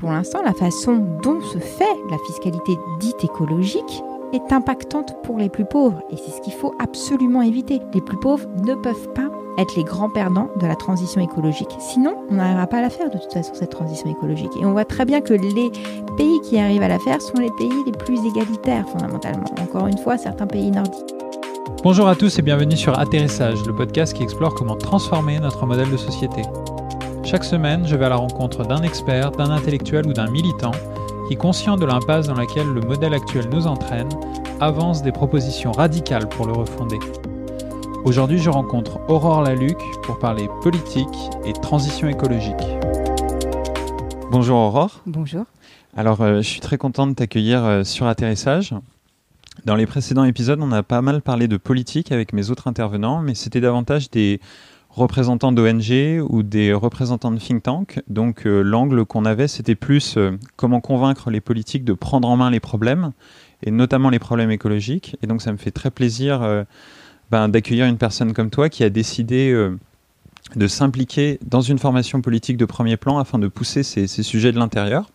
pour l'instant, la façon dont se fait la fiscalité dite écologique est impactante pour les plus pauvres. Et c'est ce qu'il faut absolument éviter. Les plus pauvres ne peuvent pas être les grands perdants de la transition écologique. Sinon, on n'arrivera pas à la faire de toute façon, cette transition écologique. Et on voit très bien que les pays qui arrivent à la faire sont les pays les plus égalitaires, fondamentalement. Encore une fois, certains pays nordiques. Bonjour à tous et bienvenue sur Atterrissage, le podcast qui explore comment transformer notre modèle de société. Chaque semaine, je vais à la rencontre d'un expert, d'un intellectuel ou d'un militant qui, conscient de l'impasse dans laquelle le modèle actuel nous entraîne, avance des propositions radicales pour le refonder. Aujourd'hui, je rencontre Aurore Laluc pour parler politique et transition écologique. Bonjour Aurore. Bonjour. Alors, euh, je suis très content de t'accueillir euh, sur Atterrissage. Dans les précédents épisodes, on a pas mal parlé de politique avec mes autres intervenants, mais c'était davantage des représentants d'ONG ou des représentants de think tank. Donc euh, l'angle qu'on avait, c'était plus euh, comment convaincre les politiques de prendre en main les problèmes, et notamment les problèmes écologiques. Et donc ça me fait très plaisir euh, ben, d'accueillir une personne comme toi qui a décidé de s'impliquer dans une formation politique de premier plan afin de pousser ces, ces sujets de l'intérieur.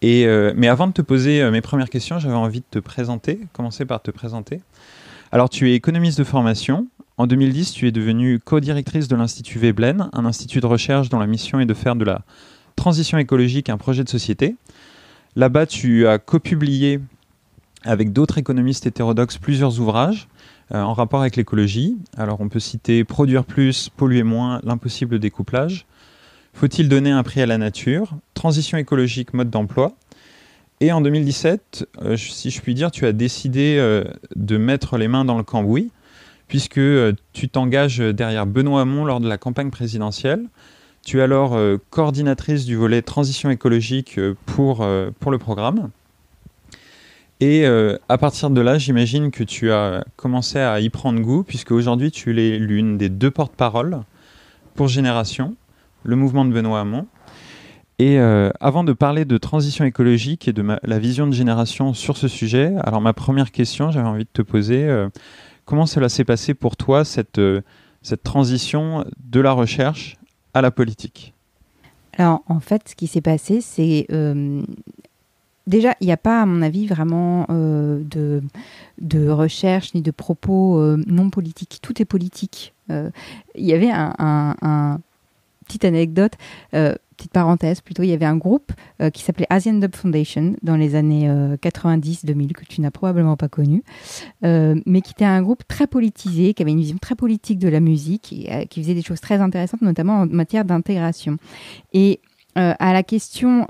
Et, mais avant de te poser mes premières questions, j'avais envie de te présenter, commencer par te présenter. Alors tu es économiste de formation, en 2010, tu es devenue co-directrice de l'Institut Veblen, un institut de recherche dont la mission est de faire de la transition écologique un projet de société. Là-bas, tu as co-publié avec d'autres économistes hétérodoxes plusieurs ouvrages euh, en rapport avec l'écologie. Alors on peut citer Produire plus, polluer moins, l'impossible découplage. Faut-il donner un prix à la nature? Transition écologique, mode d'emploi. Et en 2017, euh, si je puis dire, tu as décidé euh, de mettre les mains dans le cambouis puisque euh, tu t'engages derrière Benoît Hamon lors de la campagne présidentielle. Tu es alors euh, coordinatrice du volet transition écologique euh, pour, le programme. Et à partir de là, j'imagine que tu as commencé à y prendre goût, puisque aujourd'hui tu es l'une des deux porte-paroles pour Génération, le mouvement de Benoît Hamon. Et avant de parler de transition écologique et de la vision de Génération sur ce sujet, alors ma première question, j'avais envie de te poser, Comment cela s'est passé pour toi, cette, euh, cette transition de la recherche à la politique? Alors, en fait, ce qui s'est passé, c'est. Euh, déjà, il n'y a pas, à mon avis, vraiment euh, de, recherche ni de propos non politiques. Tout est politique. Il y avait un petite anecdote petite parenthèse plutôt, il y avait un groupe euh, qui s'appelait Asian Dub Foundation dans les années 90-2000 euh, que tu n'as probablement pas connu, euh, mais qui était un groupe très politisé, qui avait une vision très politique de la musique qui faisait des choses très intéressantes, notamment en matière d'intégration. Et à la question,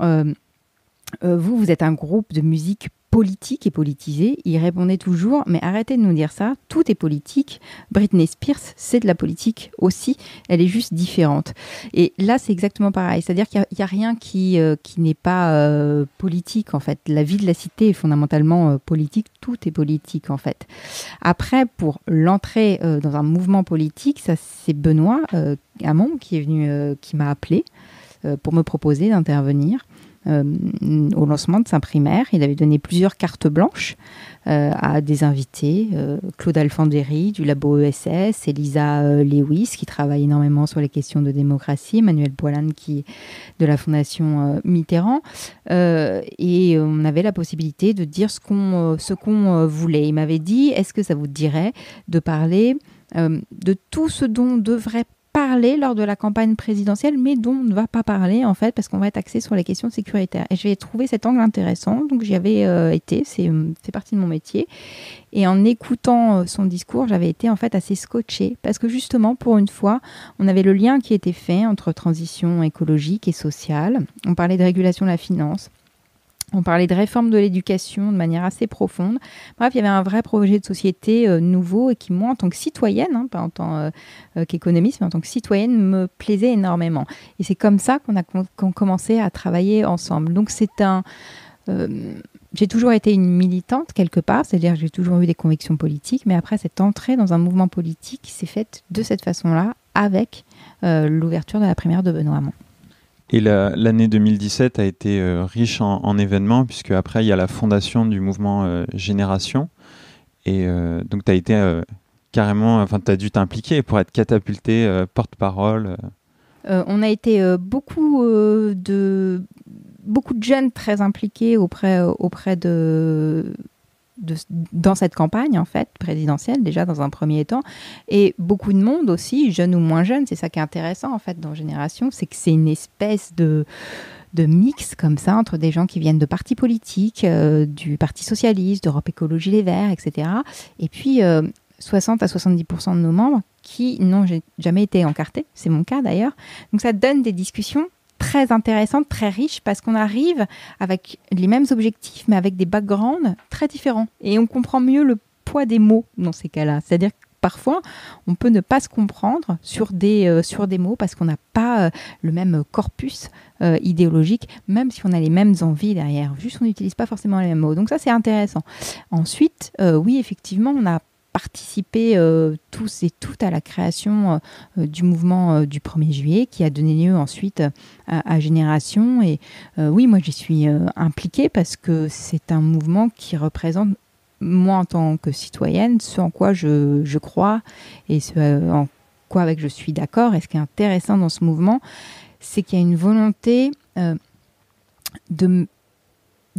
vous, vous êtes un groupe de musique politique et politisé, il répondait toujours Mais arrêtez de nous dire ça, tout est politique. Britney Spears, c'est de la politique aussi, elle est juste différente. Et là, c'est exactement pareil, c'est-à-dire qu'il n'y a, rien qui, euh, qui n'est pas euh, politique en fait. La vie de la cité est fondamentalement euh, politique, tout est politique en fait. Après, pour l'entrée dans un mouvement politique, ça c'est Benoît Hamon qui est venu, qui m'a appelé pour me proposer d'intervenir. Euh, au lancement de sa primaire. Il avait donné plusieurs cartes blanches euh, à des invités, euh, Claude Alfandéry du labo ESS, Elisa Lewis qui travaille énormément sur les questions de démocratie, Emmanuel Boilan qui de la Fondation Mitterrand. et on avait la possibilité de dire ce qu'on ce qu'on voulait. Il m'avait dit, est-ce que ça vous dirait de parler de tout ce dont devrait parler lors de la campagne présidentielle, mais dont on ne va pas parler en fait, parce qu'on va être axé sur les questions sécuritaires. Et j'ai trouvé cet angle intéressant, donc j'y avais euh, été, c'est fait partie de mon métier. Et en écoutant euh, son discours, j'avais été en fait assez scotché, parce que justement, pour une fois, on avait le lien qui était fait entre transition écologique et sociale. On parlait de régulation de la finance. On parlait de réforme de l'éducation de manière assez profonde. Bref, il y avait un vrai projet de société euh, nouveau et qui, moi, en tant que citoyenne, hein, pas en tant euh, euh, qu'économiste, mais en tant que citoyenne, me plaisait énormément. Et c'est comme ça qu'on a commencé à travailler ensemble. Donc, c'est un. j'ai toujours été une militante quelque part, c'est-à-dire j'ai toujours eu des convictions politiques, mais après, cette entrée dans un mouvement politique s'est faite de cette façon-là, avec l'ouverture de la primaire de Benoît Hamon. Et l'année 2017 a été euh, riche en, événements, puisque après, il y a la fondation du mouvement euh, Génération. Et euh, donc, tu as été carrément, enfin, tu as dû t'impliquer pour être catapulté porte-parole. on a été beaucoup de beaucoup de jeunes très impliqués auprès, auprès de, dans cette campagne en fait présidentielle déjà dans un premier temps. Et beaucoup de monde aussi jeunes ou moins jeunes c'est ça qui est intéressant en fait dans Génération c'est que c'est une espèce de de mix comme ça entre des gens qui viennent de partis politiques euh, du Parti socialiste d'Europe Écologie Les Verts etc et puis 60 euh, à 70% de nos membres qui n'ont jamais été encartés. C'est mon cas d'ailleurs. Donc ça donne des discussions très intéressante, très riche, parce qu'on arrive avec les mêmes objectifs, mais avec des backgrounds très différents. Et on comprend mieux le poids des mots dans ces cas-là. C'est-à-dire que parfois, on peut ne pas se comprendre sur des, euh, sur des mots parce qu'on n'a pas euh, le même corpus euh, idéologique, même si on a les mêmes envies derrière. Juste, on n'utilise pas forcément les mêmes mots. Donc ça, c'est intéressant. Ensuite, oui, effectivement, on a participé euh, tous et toutes à la création euh, du mouvement euh, du 1er juillet qui a donné lieu ensuite à, Génération. Et oui, moi j'y suis impliquée parce que c'est un mouvement qui représente moi en tant que citoyenne ce en quoi je, crois et ce en quoi avec je suis d'accord. Et ce qui est intéressant dans ce mouvement, c'est qu'il y a une volonté de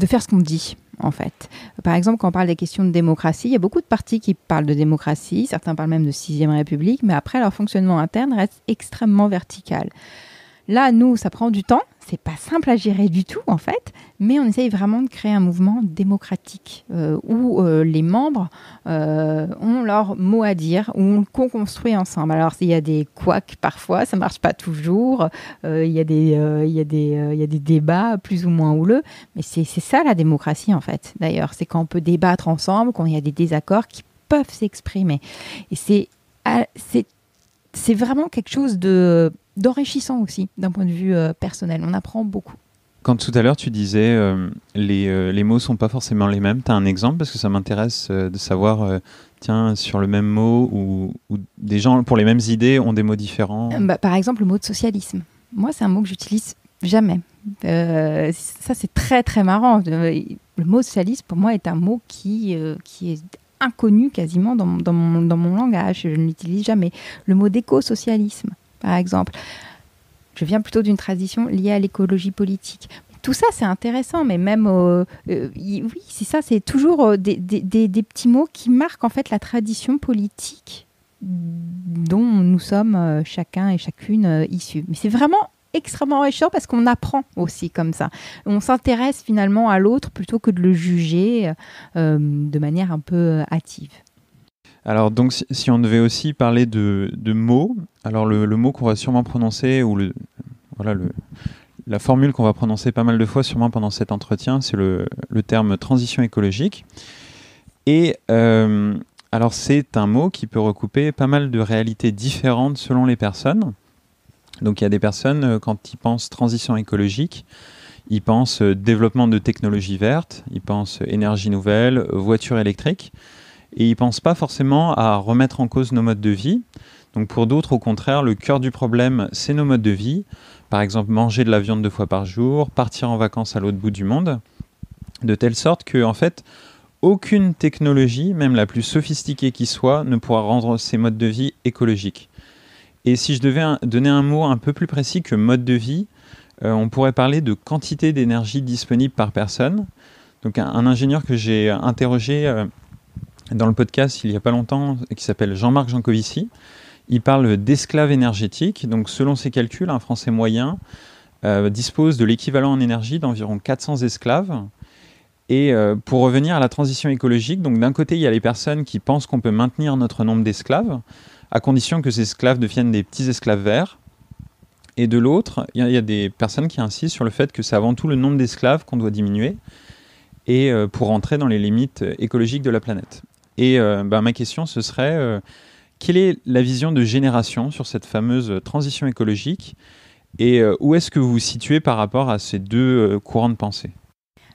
faire ce qu'on dit en fait. Par exemple, quand on parle des questions de démocratie, il y a beaucoup de partis qui parlent de démocratie, certains parlent même de sixième république, mais après, leur fonctionnement interne reste extrêmement vertical. Là, nous, ça prend du temps, c'est pas simple à gérer du tout en fait, mais on essaye vraiment de créer un mouvement démocratique euh, où euh, les membres euh, ont leur mot à dire, où on co-construit ensemble. Alors il y a des couacs parfois, ça marche pas toujours, il y, a des, il y, a des, il y a des débats plus ou moins houleux, mais c'est ça la démocratie en fait. D'ailleurs, c'est quand on peut débattre ensemble, quand il y a des désaccords qui peuvent s'exprimer. Et c'est c'est vraiment quelque chose de d'enrichissant aussi d'un point de vue euh, personnel. On apprend beaucoup. Quand tout à l'heure tu disais euh, les, euh, les mots sont pas forcément les mêmes, tu as un exemple? Parce que ça m'intéresse de savoir, tiens, sur le même mot ou, des gens pour les mêmes idées ont des mots différents? Bah, Par exemple, le mot de socialisme. Moi, c'est un mot que j'utilise jamais. ça, c'est très très marrant. Le mot socialisme, pour moi, est un mot qui, qui est inconnu quasiment dans, dans, mon, dans mon langage. Je ne l'utilise jamais. Le mot d'éco-socialisme par exemple. Je viens plutôt d'une tradition liée à l'écologie politique. Tout ça, c'est intéressant, mais même, euh, oui, c'est ça, c'est toujours euh, des, petits mots qui marquent en fait la tradition politique dont nous sommes euh, chacun et chacune issus. Mais c'est vraiment extrêmement enrichissant parce qu'on apprend aussi comme ça. On s'intéresse finalement à l'autre plutôt que de le juger de manière un peu hâtive. Alors donc si, on devait aussi parler de, mots, alors le, mot qu'on va sûrement prononcer ou la formule qu'on va prononcer pas mal de fois sûrement pendant cet entretien, c'est le, terme transition écologique. Et euh, alors c'est un mot qui peut recouper pas mal de réalités différentes selon les personnes. Donc il y a des personnes, euh, quand ils pensent transition écologique, ils pensent euh, développement de technologies vertes, ils pensent énergie nouvelle, voiture électrique et ils ne pensent pas forcément à remettre en cause nos modes de vie. Donc pour d'autres, au contraire, le cœur du problème, c'est nos modes de vie. Par exemple, manger de la viande deux fois par jour, partir en vacances à l'autre bout du monde, de telle sorte que, en fait, aucune technologie, même la plus sophistiquée qui soit, ne pourra rendre ces modes de vie écologiques. Et si je devais donner un mot un peu plus précis que mode de vie, euh, on pourrait parler de quantité d'énergie disponible par personne. Donc un, ingénieur que j'ai interrogé euh, dans le podcast il n'y a pas longtemps qui s'appelle Jean-Marc Jancovici. Il parle d'esclaves énergétiques. Donc, selon ses calculs, un Français moyen euh, dispose de l'équivalent en énergie d'environ 400 esclaves. Et euh, pour revenir à la transition écologique, donc d'un côté, il y a les personnes qui pensent qu'on peut maintenir notre nombre d'esclaves, à condition que ces esclaves deviennent des petits esclaves verts. Et de l'autre, il y, a des personnes qui insistent sur le fait que c'est avant tout le nombre d'esclaves qu'on doit diminuer, et euh, pour entrer dans les limites écologiques de la planète. Et euh, bah, ma question, ce serait, euh, quelle est la vision de génération sur cette fameuse transition écologique et euh, où est-ce que vous vous situez par rapport à ces deux courants de pensée?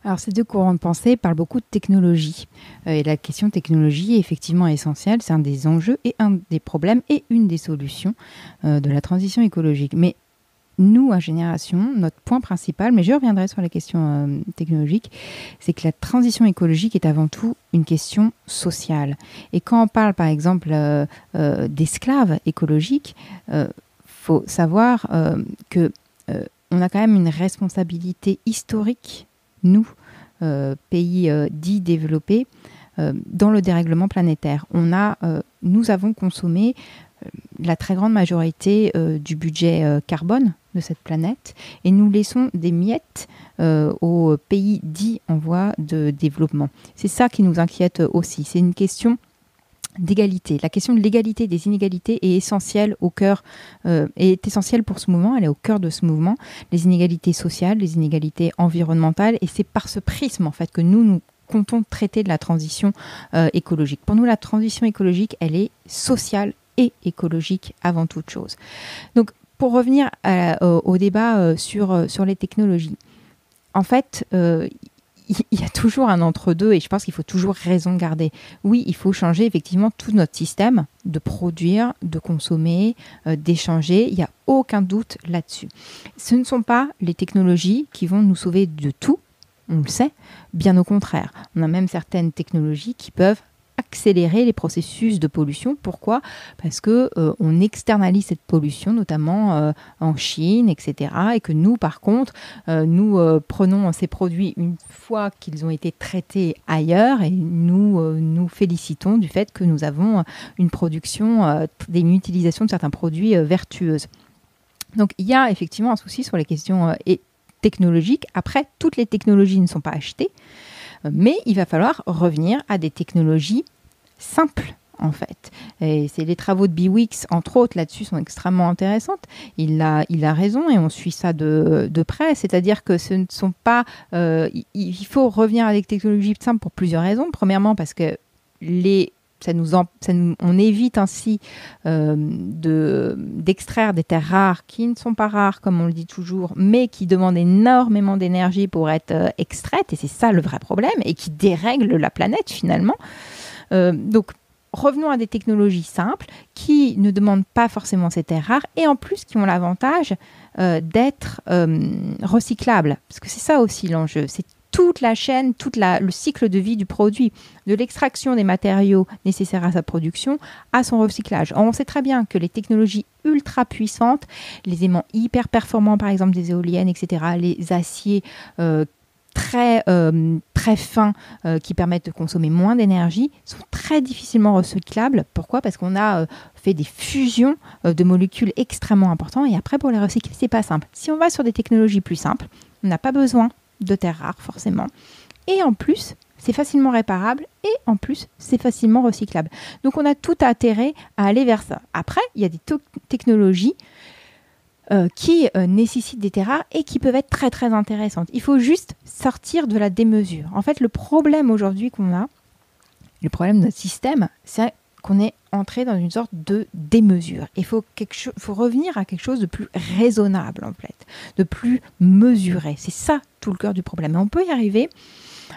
Alors, ces deux courants de pensée parlent beaucoup de technologie. et la question technologie est effectivement essentielle. C'est un des enjeux et un des problèmes et une des solutions de la transition écologique. Mais nous, à Génération, notre point principal, mais je reviendrai sur la question euh, technologique, c'est que la transition écologique est avant tout une question sociale. Et quand on parle, par exemple, euh, euh, d'esclaves écologiques, il faut savoir que on a quand même une responsabilité historique, nous, pays dits développés, dans le dérèglement planétaire. On a, nous avons consommé la très grande majorité du budget carbone de cette planète et nous laissons des miettes euh, aux pays dits en voie de développement. C'est ça qui nous inquiète aussi. C'est une question d'égalité. La question de l'égalité des inégalités est essentielle au cœur, euh, est essentielle pour ce mouvement. Elle est au cœur de ce mouvement. Les inégalités sociales, les inégalités environnementales, et c'est par ce prisme en fait que nous nous comptons traiter de la transition euh, écologique. Pour nous, la transition écologique, elle est sociale et écologique avant toute chose. Donc, pour revenir au, débat euh, sur, euh, sur les technologies, en fait, euh, il y a toujours un entre-deux et je pense qu'il faut toujours raison garder. Oui, il faut changer effectivement tout notre système de produire, de consommer, d'échanger. Il n'y a aucun doute là-dessus. Ce ne sont pas les technologies qui vont nous sauver de tout, on le sait. Bien au contraire, on a même certaines technologies qui peuvent accélérer les processus de pollution. Pourquoi? Parce que euh, on externalise cette pollution, notamment euh, en Chine, etc. Et que nous, par contre, euh, nous prenons ces produits une fois qu'ils ont été traités ailleurs et nous nous félicitons du fait que nous avons une production, une utilisation de certains produits vertueuses. Donc il y a effectivement un souci sur les questions technologiques. Après, toutes les technologies ne sont pas achetées. Mais il va falloir revenir à des technologies simples en fait. Et c'est les travaux de Biwix, entre autres, là-dessus, sont extrêmement intéressantes. Il a, il a raison et on suit ça de, près. C'est-à-dire que ce ne sont pas. Euh, il faut revenir à des technologies simples pour plusieurs raisons. Premièrement, parce que les on évite ainsi euh, d'extraire des terres rares qui ne sont pas rares, comme on le dit toujours, mais qui demandent énormément d'énergie pour être euh, extraites, et c'est ça le vrai problème, et qui dérèglent la planète finalement. Euh, donc, revenons à des technologies simples qui ne demandent pas forcément ces terres rares, et en plus qui ont l'avantage d'être recyclables, parce que c'est ça aussi l'enjeu, toute la chaîne, tout le cycle de vie du produit, de l'extraction des matériaux nécessaires à sa production à son recyclage. on sait très bien que les technologies ultra puissantes, les aimants hyper performants par exemple des éoliennes, etc., les aciers euh, très, euh, très fins euh, qui permettent de consommer moins d'énergie sont très difficilement recyclables. Pourquoi? Parce qu'on a fait des fusions de molécules extrêmement importantes et après pour les recycler, c'est pas simple. Si on va sur des technologies plus simples, on n'a pas besoin de terres rares forcément. Et en plus, c'est facilement réparable et en plus, c'est facilement recyclable. Donc on a tout intérêt à aller vers ça. Après, il y a des technologies euh, qui euh, nécessitent des terres rares et qui peuvent être très très intéressantes. Il faut juste sortir de la démesure. En fait, le problème aujourd'hui qu'on a, le problème de notre système, c'est qu'on est entré dans une sorte de démesure. Il faut, revenir à quelque chose de plus raisonnable, en fait, de plus mesuré. C'est ça tout le cœur du problème. Et on peut y arriver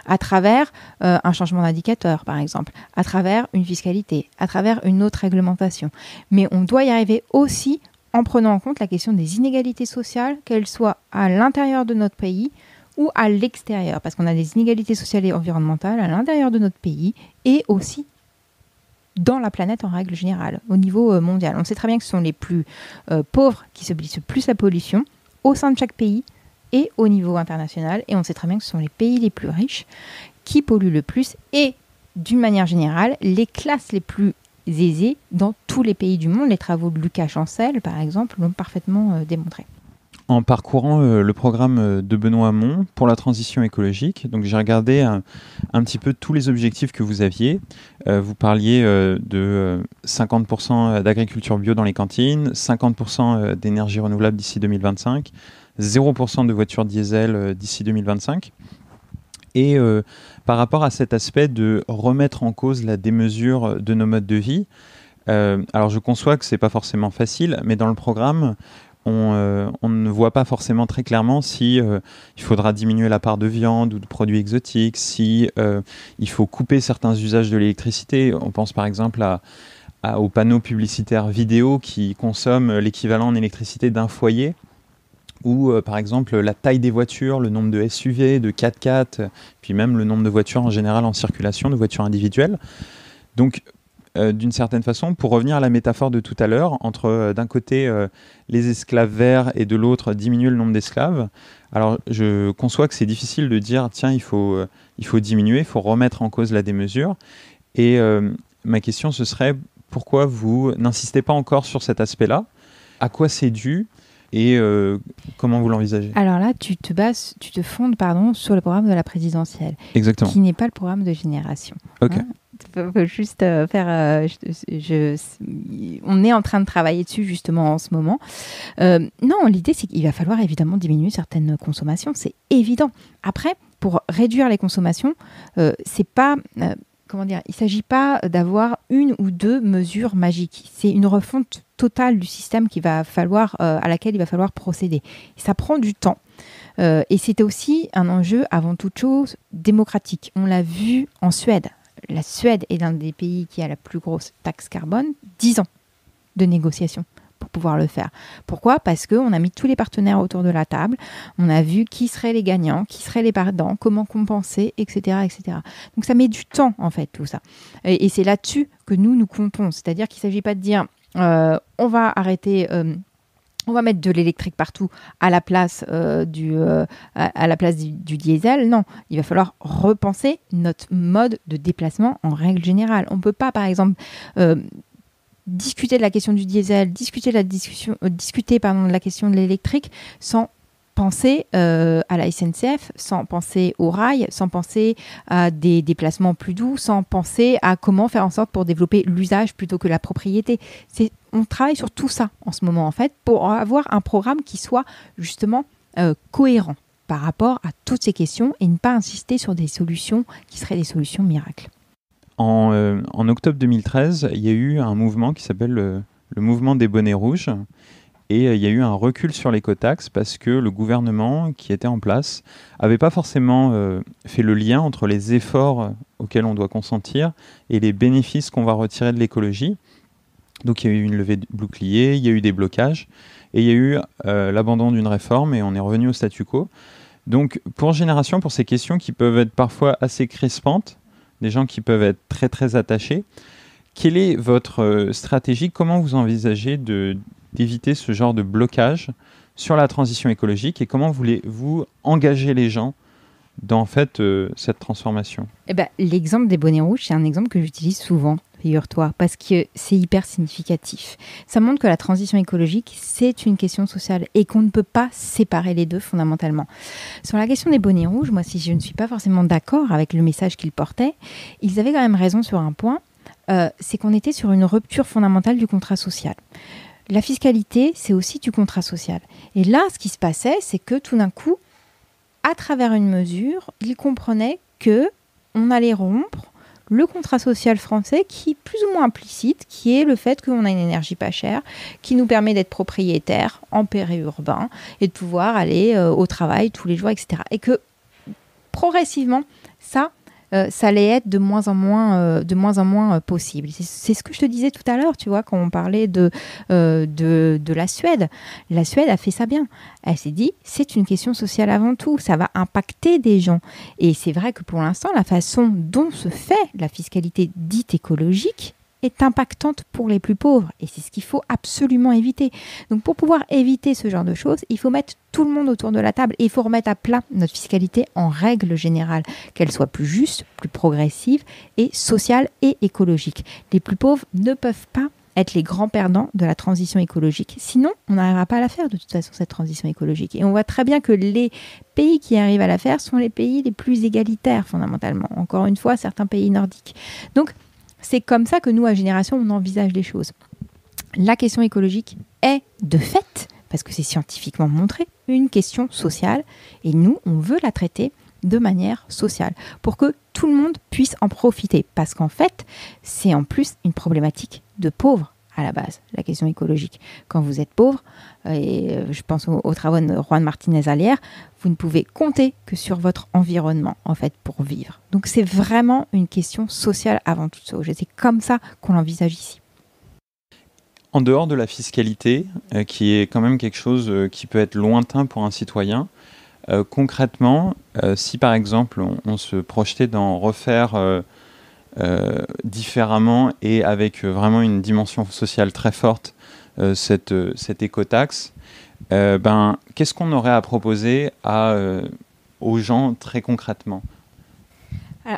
à travers euh, un changement d'indicateur, par exemple, à travers une fiscalité, à travers une autre réglementation. Mais on doit y arriver aussi en prenant en compte la question des inégalités sociales, qu'elles soient à l'intérieur de notre pays ou à l'extérieur, parce qu'on a des inégalités sociales et environnementales à l'intérieur de notre pays et aussi dans la planète en règle générale, au niveau euh, mondial. On sait très bien que ce sont les plus euh, pauvres qui subissent le plus la pollution au sein de chaque pays et au niveau international. Et on sait très bien que ce sont les pays les plus riches qui polluent le plus et, d'une manière générale, les classes les plus aisées dans tous les pays du monde. Les travaux de Lucas Chancel, par exemple, l'ont parfaitement euh, démontré en parcourant euh, le programme euh, de Benoît Hamon pour la transition écologique. Donc j'ai regardé un, petit peu tous les objectifs que vous aviez. Euh, vous parliez de 50% d'agriculture bio dans les cantines, 50% d'énergie renouvelable d'ici 2025, 0% de voitures diesel d'ici 2025. Et par rapport à cet aspect de remettre en cause la démesure de nos modes de vie, alors je conçois que ce n'est pas forcément facile, mais dans le programme, euh, on, ne voit pas forcément très clairement si euh, il faudra diminuer la part de viande ou de produits exotiques, si euh, il faut couper certains usages de l'électricité. On pense par exemple aux panneaux publicitaires vidéo qui consomment l'équivalent en électricité d'un foyer, ou par exemple la taille des voitures, le nombre de SUV, de 4x4, puis même le nombre de voitures en général en circulation, de voitures individuelles. Donc d'une certaine façon, pour revenir à la métaphore de tout à l'heure, entre d'un côté les esclaves verts et de l'autre diminuer le nombre d'esclaves, alors je conçois que c'est difficile de dire, tiens, il faut, il faut diminuer, il faut remettre en cause la démesure. Et ma question, ce serait, pourquoi vous n'insistez pas encore sur cet aspect-là? À quoi c'est dû? Et euh, comment vous l'envisagez? Alors là, tu te bases, tu te fondes pardon, sur le programme de la présidentielle, Exactement. qui n'est pas le programme de génération. Ok. Hein euh. Euh, on est en train de travailler dessus justement en ce moment. non, l'idée c'est qu'il va falloir évidemment diminuer certaines consommations, c'est évident. Après, pour réduire les consommations, c'est pas comment dire, il ne s'agit pas d'avoir une ou deux mesures magiques. C'est une refonte totale du système qui va falloir, euh, à laquelle il va falloir procéder. ça prend du temps. Euh, et c'était aussi un enjeu, avant toute chose, démocratique. On l'a vu en Suède. La Suède est l'un des pays qui a la plus grosse taxe carbone. 10 ans de négociations pour pouvoir le faire. Pourquoi? Parce qu'on a mis tous les partenaires autour de la table, on a vu qui seraient les gagnants, qui seraient les perdants, comment compenser, etc. etc. Donc ça met du temps, en fait, tout ça. Et, c'est là-dessus que nous, nous comptons. C'est-à-dire qu'il ne s'agit pas de dire, euh, on va arrêter... Euh, on va mettre de l'électrique partout à la place, euh, place du, diesel. Non, il va falloir repenser notre mode de déplacement en règle générale. On ne peut pas, par exemple, discuter de la question du diesel, discuter de la, discussion, euh, discuter, de la question de l'électrique sans penser euh, à la SNCF, sans penser au rail, sans penser à des déplacements plus doux, sans penser à comment faire en sorte pour développer l'usage plutôt que la propriété. On travaille sur tout ça en ce moment en fait pour avoir un programme qui soit justement euh, cohérent par rapport à toutes ces questions et ne pas insister sur des solutions qui seraient des solutions miracles. Euh, en, octobre 2013, il y a eu un mouvement qui s'appelle le, mouvement des bonnets rouges. Et euh, il y a eu un recul sur l'écotaxe parce que le gouvernement qui était en place n'avait pas forcément euh, fait le lien entre les efforts auxquels on doit consentir et les bénéfices qu'on va retirer de l'écologie. Donc il y a eu une levée de bouclier, il y a eu des blocages et il y a eu l'abandon d'une réforme et on est revenu au statu quo. Donc pour Génération, pour ces questions qui peuvent être parfois assez crispantes, des gens qui peuvent être très très attachés. Quelle est votre euh, stratégie? Comment vous envisagez d'éviter ce genre de blocage sur la transition écologique et comment voulez-vous engager les gens dans fait, euh, cette transformation? Eh ben, L'exemple des bonnets rouges, c'est un exemple que j'utilise souvent, figure-toi, parce que c'est hyper significatif. Ça montre que la transition écologique, c'est une question sociale et qu'on ne peut pas séparer les deux fondamentalement. Sur la question des bonnets rouges, moi, si je ne suis pas forcément d'accord avec le message qu'ils portaient, ils avaient quand même raison sur un point, euh, c'est qu'on était sur une rupture fondamentale du contrat social. La fiscalité, c'est aussi du contrat social. Et là, ce qui se passait, c'est que tout d'un coup, à travers une mesure, il comprenait que on allait rompre le contrat social français qui est plus ou moins implicite, qui est le fait qu'on a une énergie pas chère, qui nous permet d'être propriétaire en périurbain et de pouvoir aller euh, au travail tous les jours, etc. Et que progressivement, ça, euh, ça allait être de moins en moins, euh, de moins, en moins euh, possible. C'est ce que je te disais tout à l'heure, tu vois, quand on parlait de, de, de, la Suède. La Suède a fait ça bien. Elle s'est dit, c'est une question sociale avant tout, ça va impacter des gens. Et c'est vrai que pour l'instant, la façon dont se fait la fiscalité dite écologique, est impactante pour les plus pauvres. Et c'est ce qu'il faut absolument éviter. Donc pour pouvoir éviter ce genre de choses, il faut mettre tout le monde autour de la table et il faut remettre à plat notre fiscalité en règle générale, qu'elle soit plus juste, plus progressive et sociale et écologique. Les plus pauvres ne peuvent pas être les grands perdants de la transition écologique. Sinon, on n'arrivera pas à la faire de toute façon, cette transition écologique. Et on voit très bien que les pays qui arrivent à la faire sont les pays les plus égalitaires, fondamentalement. Encore une fois, certains pays nordiques. Donc, c'est comme ça que nous, à Génération, on envisage les choses. La question écologique est de fait, parce que c'est scientifiquement montré, une question sociale. Et nous, on veut la traiter de manière sociale pour que tout le monde puisse en profiter. Parce qu'en fait, c'est en plus une problématique de pauvres à la base, la question écologique. Quand vous êtes pauvre, euh, et euh, je pense aux, travaux de Juan Martinez Alière, vous ne pouvez compter que sur votre environnement, en fait, pour vivre. Donc c'est vraiment une question sociale avant toute chose. C'est comme ça qu'on l'envisage ici. En dehors de la fiscalité, euh, qui est quand même quelque chose qui peut être lointain pour un citoyen, concrètement, si par exemple on, se projetait d'en refaire différemment et avec vraiment une dimension sociale très forte cette, cette écotaxe, ben, qu'est-ce qu'on aurait à proposer à, aux gens très concrètement?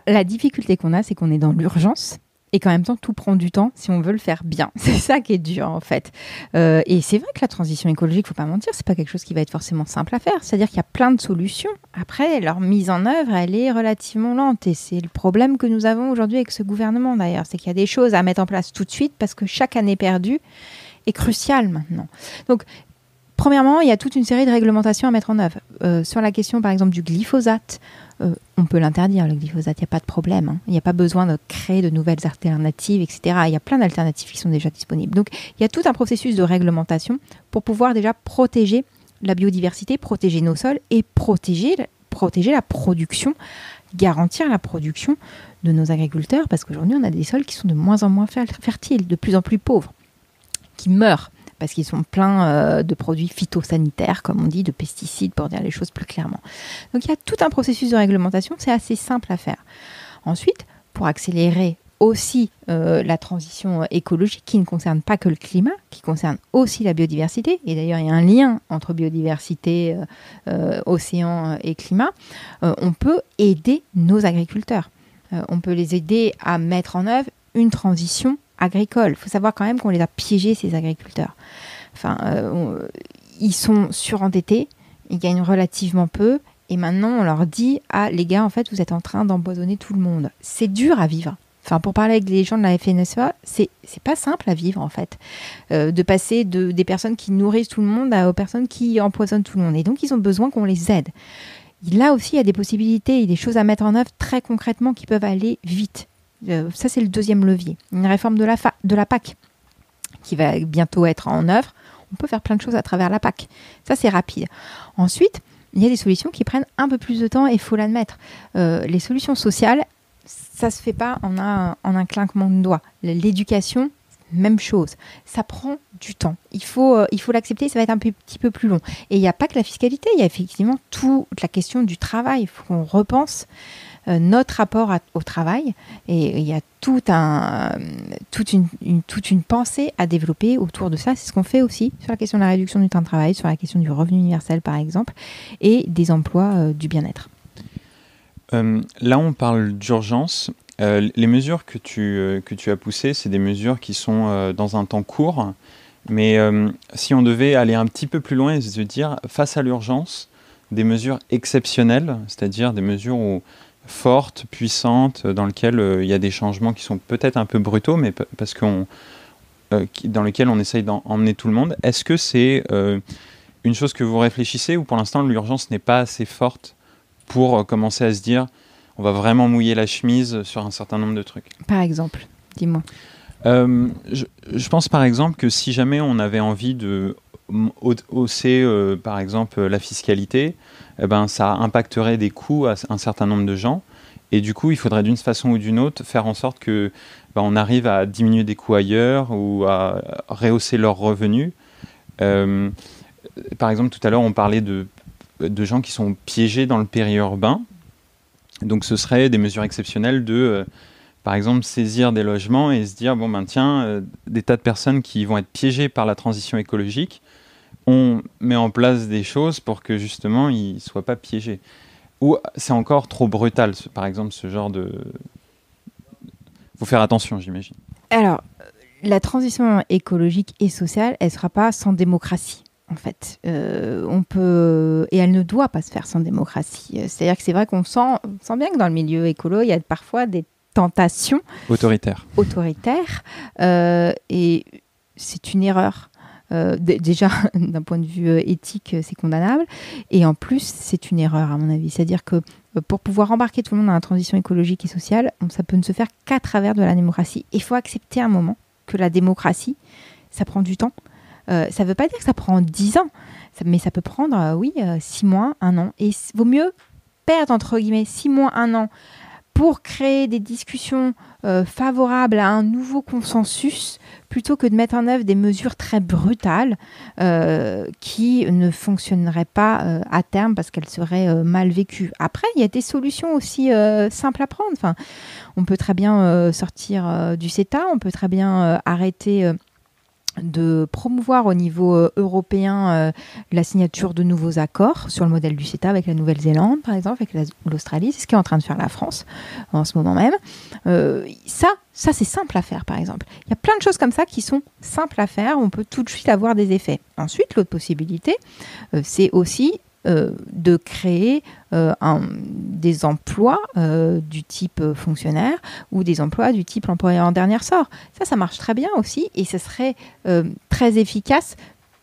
La difficulté qu'on a, c'est qu'on est dans l'urgence et qu'en même temps tout prend du temps si on veut le faire bien. C'est ça qui est dur en fait. Euh, et c'est vrai que la transition écologique, faut pas mentir, c'est pas quelque chose qui va être forcément simple à faire. C'est-à-dire qu'il y a plein de solutions. Après, leur mise en œuvre, elle est relativement lente et c'est le problème que nous avons aujourd'hui avec ce gouvernement d'ailleurs, c'est qu'il y a des choses à mettre en place tout de suite parce que chaque année perdue est cruciale maintenant. Donc Premièrement, il y a toute une série de réglementations à mettre en œuvre. Euh, sur la question, par exemple, du glyphosate, euh, on peut l'interdire, le glyphosate, il n'y a pas de problème. Hein. Il n'y a pas besoin de créer de nouvelles alternatives, etc. Il y a plein d'alternatives qui sont déjà disponibles. Donc, il y a tout un processus de réglementation pour pouvoir déjà protéger la biodiversité, protéger nos sols et protéger, protéger la production, garantir la production de nos agriculteurs, parce qu'aujourd'hui, on a des sols qui sont de moins en moins fertiles, de plus en plus pauvres, qui meurent parce qu'ils sont pleins euh, de produits phytosanitaires, comme on dit, de pesticides, pour dire les choses plus clairement. Donc il y a tout un processus de réglementation, c'est assez simple à faire. Ensuite, pour accélérer aussi euh, la transition écologique qui ne concerne pas que le climat, qui concerne aussi la biodiversité. Et d'ailleurs, il y a un lien entre biodiversité, euh, océan et climat. on peut aider nos agriculteurs. on peut les aider à mettre en œuvre une transition agricole. Il faut savoir quand même qu'on les a piégés, ces agriculteurs. Enfin, euh, ils sont surendettés, ils gagnent relativement peu, et maintenant on leur dit Ah, les gars, en fait, vous êtes en train d'empoisonner tout le monde. C'est dur à vivre. Enfin, pour parler avec les gens de la FNSEA, c'est pas simple à vivre en fait, euh, de passer de, des personnes qui nourrissent tout le monde à, aux personnes qui empoisonnent tout le monde. Et donc, ils ont besoin qu'on les aide. Là aussi, il y a des possibilités, il y a des choses à mettre en œuvre très concrètement qui peuvent aller vite. Euh, ça, c'est le deuxième levier. Une réforme de la, PAC qui va bientôt être en œuvre. On peut faire plein de choses à travers la PAC. Ça, c'est rapide. Ensuite, il y a des solutions qui prennent un peu plus de temps et il faut l'admettre. Euh, les solutions sociales, ça se fait pas en un, en clinquement de doigts. L'éducation, même chose. Ça prend du temps. Il faut euh, il faut l'accepter, ça va être un petit peu plus long. Et il n'y a pas que la fiscalité, il y a effectivement toute la question du travail. Il faut qu'on repense notre rapport au travail. Et il y a tout un, toute, une, toute une pensée à développer autour de ça. C'est ce qu'on fait aussi sur la question de la réduction du temps de travail, sur la question du revenu universel par exemple, et des emplois euh, du bien-être. Euh, là, on parle d'urgence. les mesures que tu, que tu as poussées, c'est des mesures qui sont dans un temps court. Mais si on devait aller un petit peu plus loin et se dire, face à l'urgence, des mesures exceptionnelles, c'est-à-dire des mesures où forte, puissante, dans lequel euh, il y a des changements qui sont peut-être un peu brutaux, mais parce qu'on euh, dans lequel on essaye d'emmener tout le monde. Est-ce que c'est euh, une chose que vous réfléchissez ou pour l'instant l'urgence n'est pas assez forte pour commencer à se dire on va vraiment mouiller la chemise sur un certain nombre de trucs? Par exemple, dis-moi. Je, je, pense par exemple que si jamais on avait envie de hausser par exemple la fiscalité, eh ben, ça impacterait des coûts à un certain nombre de gens. Et du coup, il faudrait d'une façon ou d'une autre faire en sorte que ben, on arrive à diminuer des coûts ailleurs ou à rehausser leurs revenus. Euh, par exemple, tout à l'heure, on parlait de, de, gens qui sont piégés dans le périurbain. Donc, ce serait des mesures exceptionnelles de, euh, par exemple, saisir des logements et se dire bon, ben tiens, euh, des tas de personnes qui vont être piégées par la transition écologique on met en place des choses pour que justement ils ne soient pas piégés. Ou c'est encore trop brutal, par exemple, ce genre de... Il faut faire attention, j'imagine. Alors, la transition écologique et sociale, elle ne sera pas sans démocratie. En fait, euh, on peut et elle ne doit pas se faire sans démocratie. C'est-à-dire que c'est vrai qu'on sent, sent bien que dans le milieu écolo, il y a parfois des tentations autoritaires. Autoritaires, euh, et c'est une erreur. Euh, déjà, d'un point de vue euh, éthique, euh, c'est condamnable. Et en plus, c'est une erreur, à mon avis. C'est-à-dire que pour pouvoir embarquer tout le monde dans la transition écologique et sociale, ça peut ne se faire qu'à travers de la démocratie. Il faut accepter un moment que la démocratie, ça prend du temps. ça ne veut pas dire que ça prend 10 ans, mais ça peut prendre, oui, 6 mois, un an. Et vaut mieux perdre, entre guillemets, 6 mois, un an pour créer des discussions favorables à un nouveau consensus, plutôt que de mettre en œuvre des mesures très brutales euh, qui ne fonctionneraient pas euh, à terme parce qu'elles seraient mal vécues. Après, il y a des solutions aussi simples à prendre. On peut très bien sortir du CETA, on peut très bien arrêter de promouvoir au niveau euh, européen euh, la signature de nouveaux accords sur le modèle du CETA avec la Nouvelle-Zélande, par exemple, avec l'Australie. C'est ce qu'est en train de faire la France en ce moment même. Euh, ça, ça c'est simple à faire, par exemple. Il y a plein de choses comme ça qui sont simples à faire. On peut tout de suite avoir des effets. Ensuite, l'autre possibilité, c'est aussi euh, de créer euh, des emplois euh, du type fonctionnaire ou des emplois du type employé en dernier sort. Ça, ça marche très bien aussi et ce serait très efficace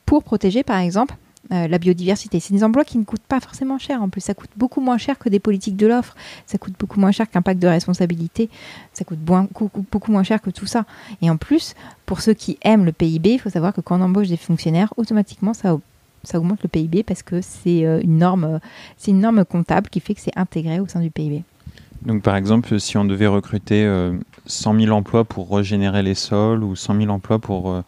pour protéger, par exemple, la biodiversité. C'est des emplois qui ne coûtent pas forcément cher. En plus, ça coûte beaucoup moins cher que des politiques de l'offre. Ça coûte beaucoup moins cher qu'un pacte de responsabilité. Ça coûte beaucoup, beaucoup moins cher que tout ça. Et en plus, pour ceux qui aiment le PIB, il faut savoir que quand on embauche des fonctionnaires, automatiquement, ça ça augmente le PIB parce que c'est euh, une norme, c'est une norme comptable qui fait que c'est intégré au sein du PIB. Donc par exemple, si on devait recruter 100 euh, 000 emplois pour régénérer les sols ou 100 000 emplois pour euh,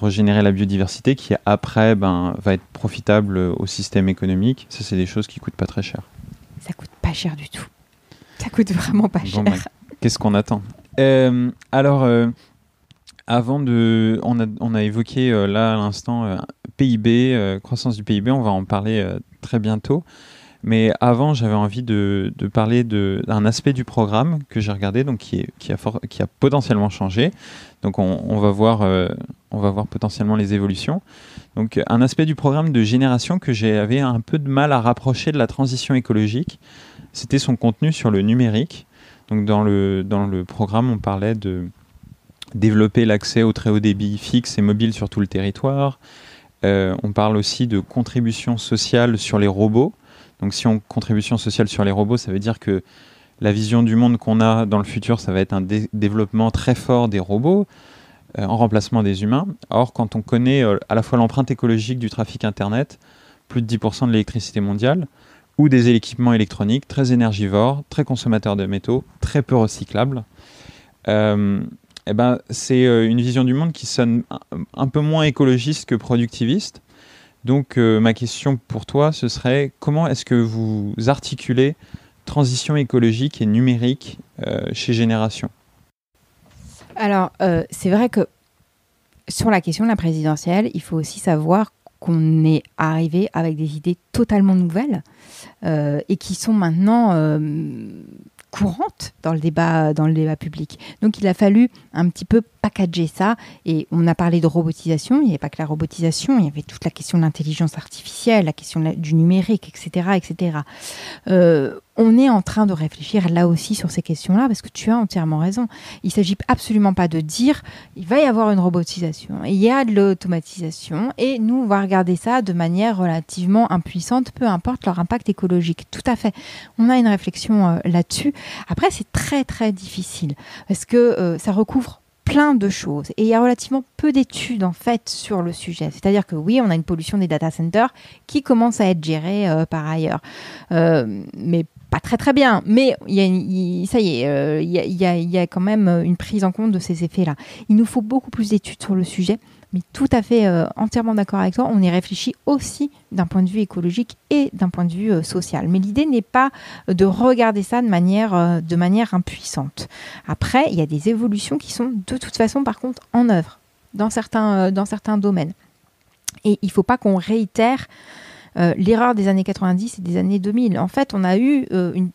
régénérer la biodiversité, qui après ben, va être profitable au système économique, ça c'est des choses qui coûtent pas très cher. Ça coûte pas cher du tout. Ça coûte vraiment pas cher. Ben, qu'est-ce qu'on attend? Alors, avant de, on a, on a évoqué là à l'instant PIB, euh, croissance du PIB, on va en parler euh, très bientôt. Mais avant, j'avais envie de, parler d'un aspect du programme que j'ai regardé, donc qui, qui, a qui, a potentiellement changé. Donc on, va voir, euh, on va voir potentiellement les évolutions. Donc un aspect du programme de génération que j'avais un peu de mal à rapprocher de la transition écologique, c'était son contenu sur le numérique. Donc dans le, dans le programme, on parlait de développer l'accès au très haut débit fixe et mobile sur tout le territoire, euh, on parle aussi de contribution sociale sur les robots. Donc si on contribution sociale sur les robots, ça veut dire que la vision du monde qu'on a dans le futur, ça va être un développement très fort des robots euh, en remplacement des humains. Or, quand on connaît euh, à la fois l'empreinte écologique du trafic Internet, plus de 10% de l'électricité mondiale, ou des équipements électroniques très énergivores, très consommateurs de métaux, très peu recyclables, eh ben, c'est euh, une vision du monde qui sonne un, peu moins écologiste que productiviste. Donc euh, ma question pour toi, ce serait comment est-ce que vous articulez transition écologique et numérique euh, chez Génération? Alors c'est vrai que sur la question de la présidentielle, il faut aussi savoir qu'on est arrivé avec des idées totalement nouvelles et qui sont maintenant courante dans le débat dans le débat public. Donc il a fallu un petit peu packager ça et on a parlé de robotisation, il n'y avait pas que la robotisation, il y avait toute la question de l'intelligence artificielle, la question du numérique, etc. etc. Euh, on est en train de réfléchir là aussi sur ces questions-là parce que tu as entièrement raison. Il ne s'agit absolument pas de dire il va y avoir une robotisation, il y a de l'automatisation et nous on va regarder ça de manière relativement impuissante, peu importe leur impact écologique. Tout à fait. On a une réflexion euh, là-dessus. Après c'est très très difficile parce que euh, ça recouvre plein de choses. Et il y a relativement peu d'études en fait sur le sujet. C'est-à-dire que oui, on a une pollution des data centers qui commence à être gérée euh, par ailleurs. Euh, mais pas très très bien, mais il y a, ça y est, il y, a, y, a, quand même une prise en compte de ces effets-là. Il nous faut beaucoup plus d'études sur le sujet mais tout à fait euh, entièrement d'accord avec toi. On y réfléchit aussi d'un point de vue écologique et d'un point de vue euh, social. Mais l'idée n'est pas de regarder ça de manière, euh, impuissante. Après, il y a des évolutions qui sont de toute façon, par contre, en œuvre dans certains, dans certains domaines. Et il ne faut pas qu'on réitère l'erreur des années 90 et des années 2000. En fait, on a eu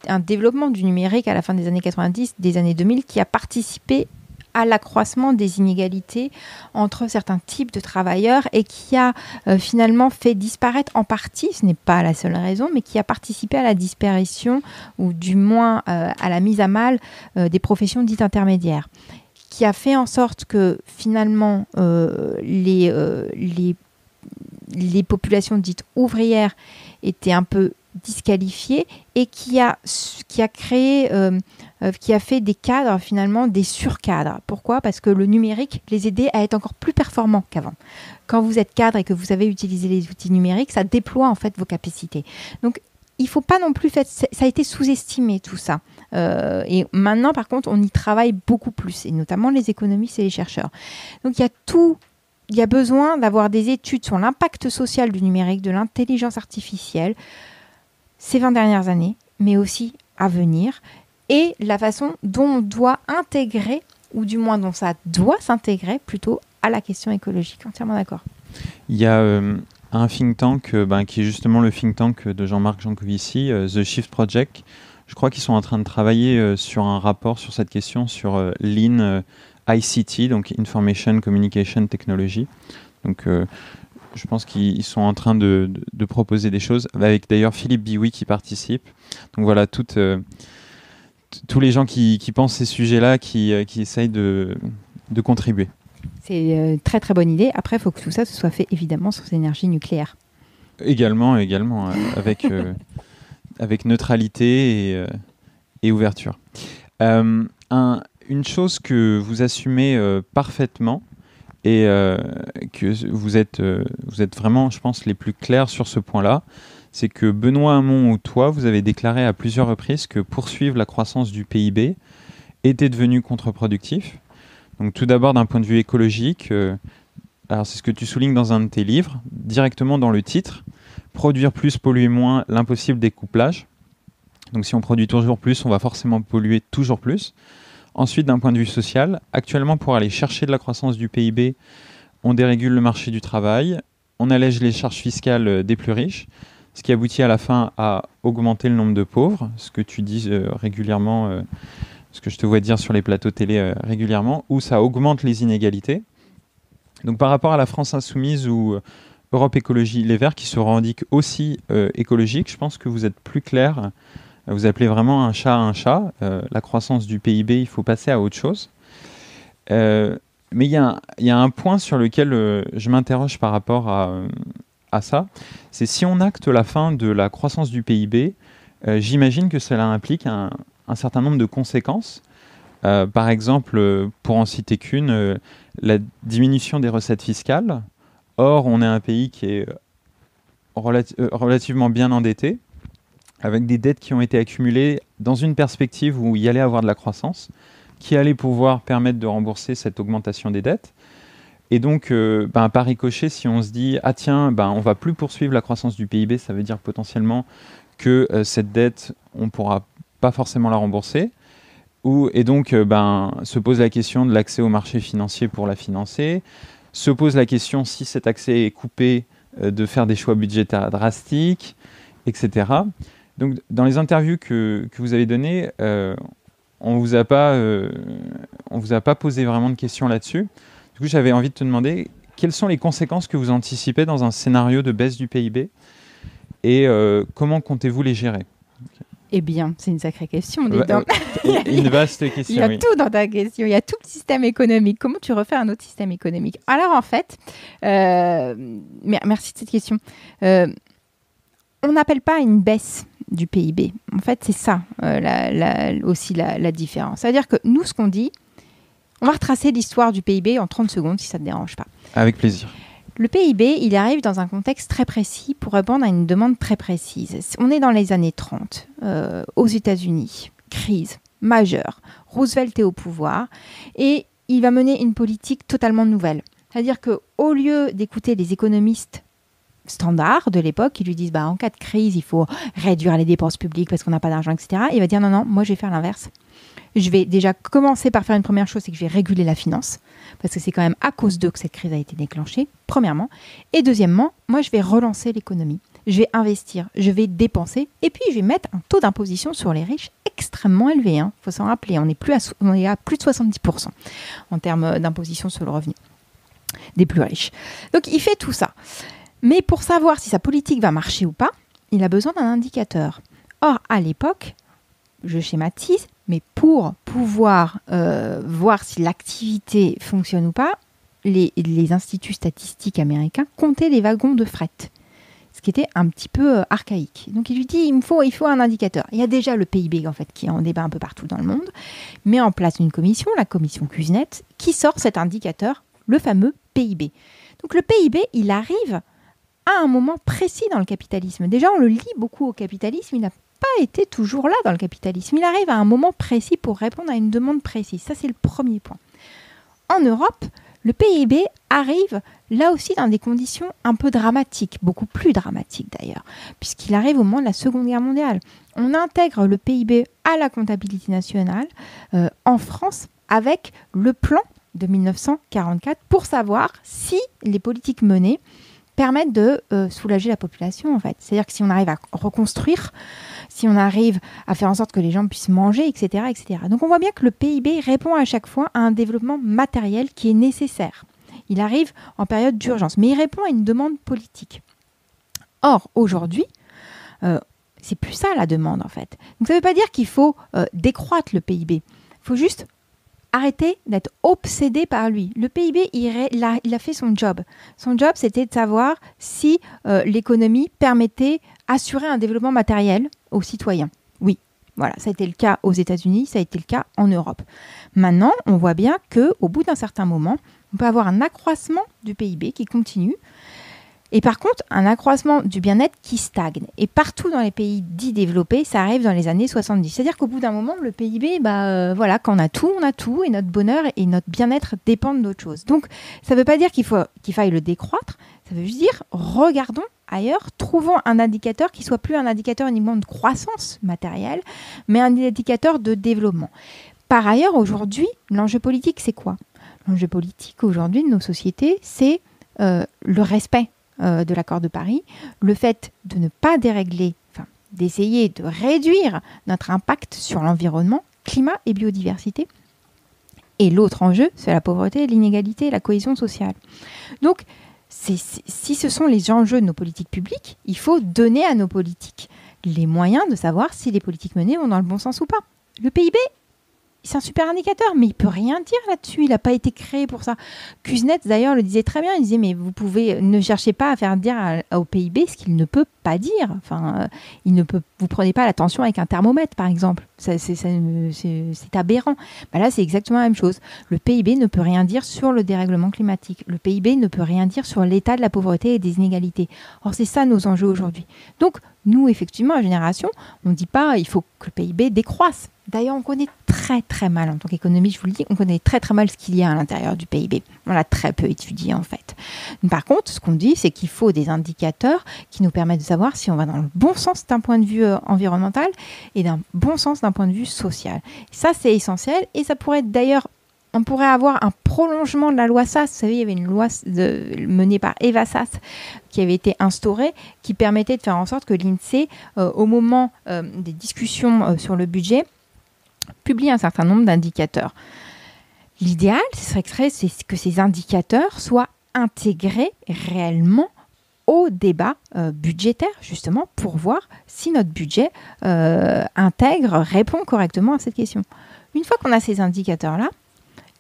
un développement du numérique à la fin des années 90, des années 2000, qui a participé à l'accroissement des inégalités entre certains types de travailleurs et qui a euh, finalement fait disparaître en partie, ce n'est pas la seule raison, mais qui a participé à la disparition ou du moins euh, à la mise à mal euh, des professions dites intermédiaires. Qui a fait en sorte que finalement les, les, populations dites ouvrières étaient un peu disqualifiées et qui a, qui a créé qui a fait des cadres, finalement, des surcadres. Pourquoi? Parce que le numérique les aidait à être encore plus performants qu'avant. Quand vous êtes cadre et que vous avez utilisé les outils numériques, ça déploie en fait vos capacités. Donc, il faut pas non plus faire. Ça a été sous-estimé tout ça. Euh, et maintenant, par contre, on y travaille beaucoup plus, et notamment les économistes et les chercheurs. Donc il y a tout. Il y a besoin d'avoir des études sur l'impact social du numérique, de l'intelligence artificielle, ces 20 dernières années, mais aussi à venir, et la façon dont on doit intégrer, ou du moins dont ça doit s'intégrer plutôt à la question écologique. Entièrement d'accord. Il y a euh, un think tank euh, ben, qui est justement le think tank de Jean-Marc Jancovici, The Shift Project, je crois qu'ils sont en train de travailler euh, sur un rapport sur cette question, sur euh, euh, ICT, donc Information Communication Technology. Donc, je pense qu'ils sont en train de, proposer des choses, avec d'ailleurs Philippe Biwi qui participe. Donc voilà, toutes, tous les gens qui, pensent ces sujets-là, qui, qui essayent de, de contribuer. C'est une très très bonne idée. Après, il faut que tout ça se soit fait évidemment sur énergies nucléaires. Également, également, avec avec neutralité et, euh, ouverture. Euh, une chose que vous assumez euh, parfaitement et que vous êtes, vous êtes vraiment, je pense, les plus clairs sur ce point-là, c'est que Benoît Hamon ou toi, vous avez déclaré à plusieurs reprises que poursuivre la croissance du PIB était devenu contre-productif. Donc tout d'abord d'un point de vue écologique, alors c'est ce que tu soulignes dans un de tes livres, directement dans le titre, produire plus, polluer moins, l'impossible découplage. Donc si on produit toujours plus, on va forcément polluer toujours plus. Ensuite, d'un point de vue social, actuellement, pour aller chercher de la croissance du PIB, on dérégule le marché du travail, on allège les charges fiscales des plus riches, ce qui aboutit à la fin à augmenter le nombre de pauvres, ce que tu dis euh, régulièrement, euh, ce que je te vois dire sur les plateaux télé euh, régulièrement, où ça augmente les inégalités. Donc par rapport à la France insoumise où Europe Écologie Les Verts, qui se revendiquent aussi écologiques. Je pense que vous êtes plus clair. Vous appelez vraiment un chat un chat. La croissance du PIB, il faut passer à autre chose. Mais il y, a un point sur lequel je m'interroge par rapport à, C'est si on acte la fin de la croissance du PIB, j'imagine que cela implique un, certain nombre de conséquences. par exemple, pour en citer qu'une, la diminution des recettes fiscales, Or, on est un pays qui est euh, euh, relativement bien endetté, avec des dettes qui ont été accumulées dans une perspective où il y allait avoir de la croissance, qui allait pouvoir permettre de rembourser cette augmentation des dettes. Et donc, euh, ben, par ricochet, si on se dit, ah tiens, ben, on va plus poursuivre la croissance du PIB, ça veut dire potentiellement que cette dette, on ne pourra pas forcément la rembourser. Ou, et donc, ben, se pose la question de l'accès au marché financier pour la financer. Se pose la question si cet accès est coupé euh, de faire des choix budgétaires drastiques, etc. Donc, dans les interviews que, que vous avez données, euh, on vous a euh, vous a pas posé vraiment de questions là-dessus. Du coup, j'avais envie de te demander quelles sont les conséquences que vous anticipez dans un scénario de baisse du PIB et comment comptez-vous les gérer? Eh bien, c'est une sacrée question. Bah, euh, une vaste question. Il y a tout dans ta question. Il y a tout le système économique. Comment tu refais un autre système économique? Alors, en fait, euh, merci de cette question. Euh, on n'appelle pas une baisse du PIB. En fait, c'est ça aussi la, la différence. C'est-à-dire que nous, ce qu'on dit, on va retracer l'histoire du PIB en 30 secondes si ça ne te dérange pas. Avec plaisir. Le PIB, il arrive dans un contexte très précis pour répondre à une demande très précise. On est dans les années 30, euh, aux États-Unis, crise majeure. Roosevelt est au pouvoir et il va mener une politique totalement nouvelle. C'est-à-dire qu'au lieu d'écouter les économistes standards de l'époque qui lui disent bah, en cas de crise, il faut réduire les dépenses publiques parce qu'on n'a pas d'argent, etc., il va dire non, non, moi je vais faire l'inverse. Je vais déjà commencer par faire une première chose, c'est que je vais réguler la finance parce que c'est quand même à cause d'eux que cette crise a été déclenchée, premièrement. Et deuxièmement, moi, je vais relancer l'économie. Je vais investir, je vais dépenser, et puis je vais mettre un taux d'imposition sur les riches extrêmement élevé. Il hein. faut s'en rappeler, on plus à, on est à plus de 70% en termes d'imposition sur le revenu des plus riches. Donc il fait tout ça. Mais pour savoir si sa politique va marcher ou pas, il a besoin d'un indicateur. Or, à l'époque, je schématise, mais pour pouvoir euh, voir si l'activité fonctionne ou pas, les, instituts statistiques américains comptaient les wagons de fret, ce qui était un petit peu euh, archaïque. Donc il lui dit il me faut, il faut un indicateur. Il y a déjà le PIB en fait qui est en débat un peu partout dans le monde, met en place une commission, la commission Cusinet, qui sort cet indicateur, le fameux PIB. Donc le PIB, il arrive à un moment précis dans le capitalisme. Déjà, on le lit beaucoup au capitalisme, il n'a pas été toujours là dans le capitalisme. Il arrive à un moment précis pour répondre à une demande précise. Ça, c'est le premier point. En Europe, le PIB arrive là aussi dans des conditions un peu dramatiques, beaucoup plus dramatiques d'ailleurs, puisqu'il arrive au moment de la Seconde Guerre mondiale. On intègre le PIB à la comptabilité nationale euh, en France avec le plan de 1944 pour savoir si les politiques menées permettent de euh, soulager la population en fait. C'est-à-dire que si on arrive à reconstruire, si on arrive à faire en sorte que les gens puissent manger, etc., etc. Donc on voit bien que le PIB répond à chaque fois à un développement matériel qui est nécessaire. Il arrive en période d'urgence, mais il répond à une demande politique. Or, aujourd'hui, euh, c'est plus ça la demande en fait. Donc ça ne veut pas dire qu'il faut euh, décroître le PIB. Il faut juste arrêter d'être obsédé par lui. Le PIB, il, a, il, a, fait son job. Son job, c'était de savoir si euh, l'économie permettait assurer un développement matériel aux citoyens. Oui, voilà, ça a été le cas aux États-Unis, ça a été le cas en Europe. Maintenant, on voit bien que au bout d'un certain moment, on peut avoir un accroissement du PIB qui continue, et par contre, un accroissement du bien-être qui stagne. Et partout dans les pays dits développés, ça arrive dans les années 70. C'est-à-dire qu'au bout d'un moment, le PIB, bah, euh, voilà, quand on a tout, on a tout, et notre bonheur et notre bien-être dépendent d'autre chose. Donc, ça ne veut pas dire qu'il qu'il faille le décroître, ça veut juste dire regardons ailleurs, trouvons un indicateur qui soit plus un indicateur uniquement de croissance matérielle, mais un indicateur de développement. Par ailleurs, aujourd'hui, l'enjeu politique, c'est quoi? L'enjeu politique aujourd'hui de nos sociétés, c'est euh, le respect de l'accord de Paris, le fait de ne pas dérégler, d'essayer de réduire notre impact sur l'environnement, climat et biodiversité. Et l'autre enjeu, c'est la pauvreté, l'inégalité la cohésion sociale. Donc, si ce sont les enjeux de nos politiques publiques, il faut donner à nos politiques les moyens de savoir si les politiques menées vont dans le bon sens ou pas. Le PIB c'est un super indicateur, mais il peut rien dire là-dessus. Il n'a pas été créé pour ça. Kuznets, d'ailleurs, le disait très bien. Il disait, mais vous pouvez, ne cherchez pas à faire dire au PIB ce qu'il ne peut pas dire. Enfin, euh, il ne peut, vous prenez pas la tension avec un thermomètre, par exemple. C'est aberrant. Bah là, c'est exactement la même chose. Le PIB ne peut rien dire sur le dérèglement climatique. Le PIB ne peut rien dire sur l'état de la pauvreté et des inégalités. Or, c'est ça nos enjeux aujourd'hui. Donc, nous, effectivement, à Génération, on ne dit pas il faut que le PIB décroisse. D'ailleurs, on connaît très très mal, en tant qu'économiste, je vous le dis, on connaît très très mal ce qu'il y a à l'intérieur du PIB. On l'a très peu étudié en fait. Par contre, ce qu'on dit, c'est qu'il faut des indicateurs qui nous permettent de savoir si on va dans le bon sens d'un point de vue euh, environnemental et d'un bon sens d'un point de vue social. Ça, c'est essentiel et ça pourrait être d'ailleurs on pourrait avoir un prolongement de la loi SAS. Vous savez, il y avait une loi menée par Eva Sass qui avait été instaurée, qui permettait de faire en sorte que l'INSEE, euh, au moment euh, des discussions sur le budget, publie un certain nombre d'indicateurs. L'idéal, ce serait que ces indicateurs soient intégrés réellement au débat euh, budgétaire, justement, pour voir si notre budget euh, intègre, répond correctement à cette question. Une fois qu'on a ces indicateurs-là,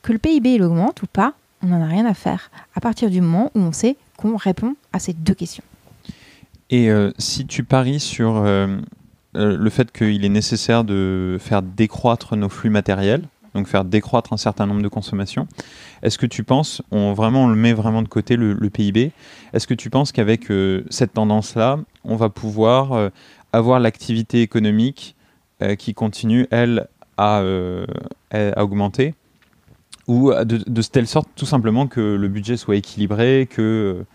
que le PIB augmente ou pas, on n'en a rien à faire, à partir du moment où on sait qu'on répond à ces deux questions. Et euh, si tu paries sur euh, le fait qu'il est nécessaire de faire décroître nos flux matériels, donc faire décroître un certain nombre de consommations. Est-ce que tu penses, on vraiment on le met vraiment de côté le, PIB, est-ce que tu penses qu'avec euh, cette tendance-là, on va pouvoir euh, avoir l'activité économique qui continue, elle, à, augmenter ou de, de, telle sorte tout simplement que le budget soit équilibré, que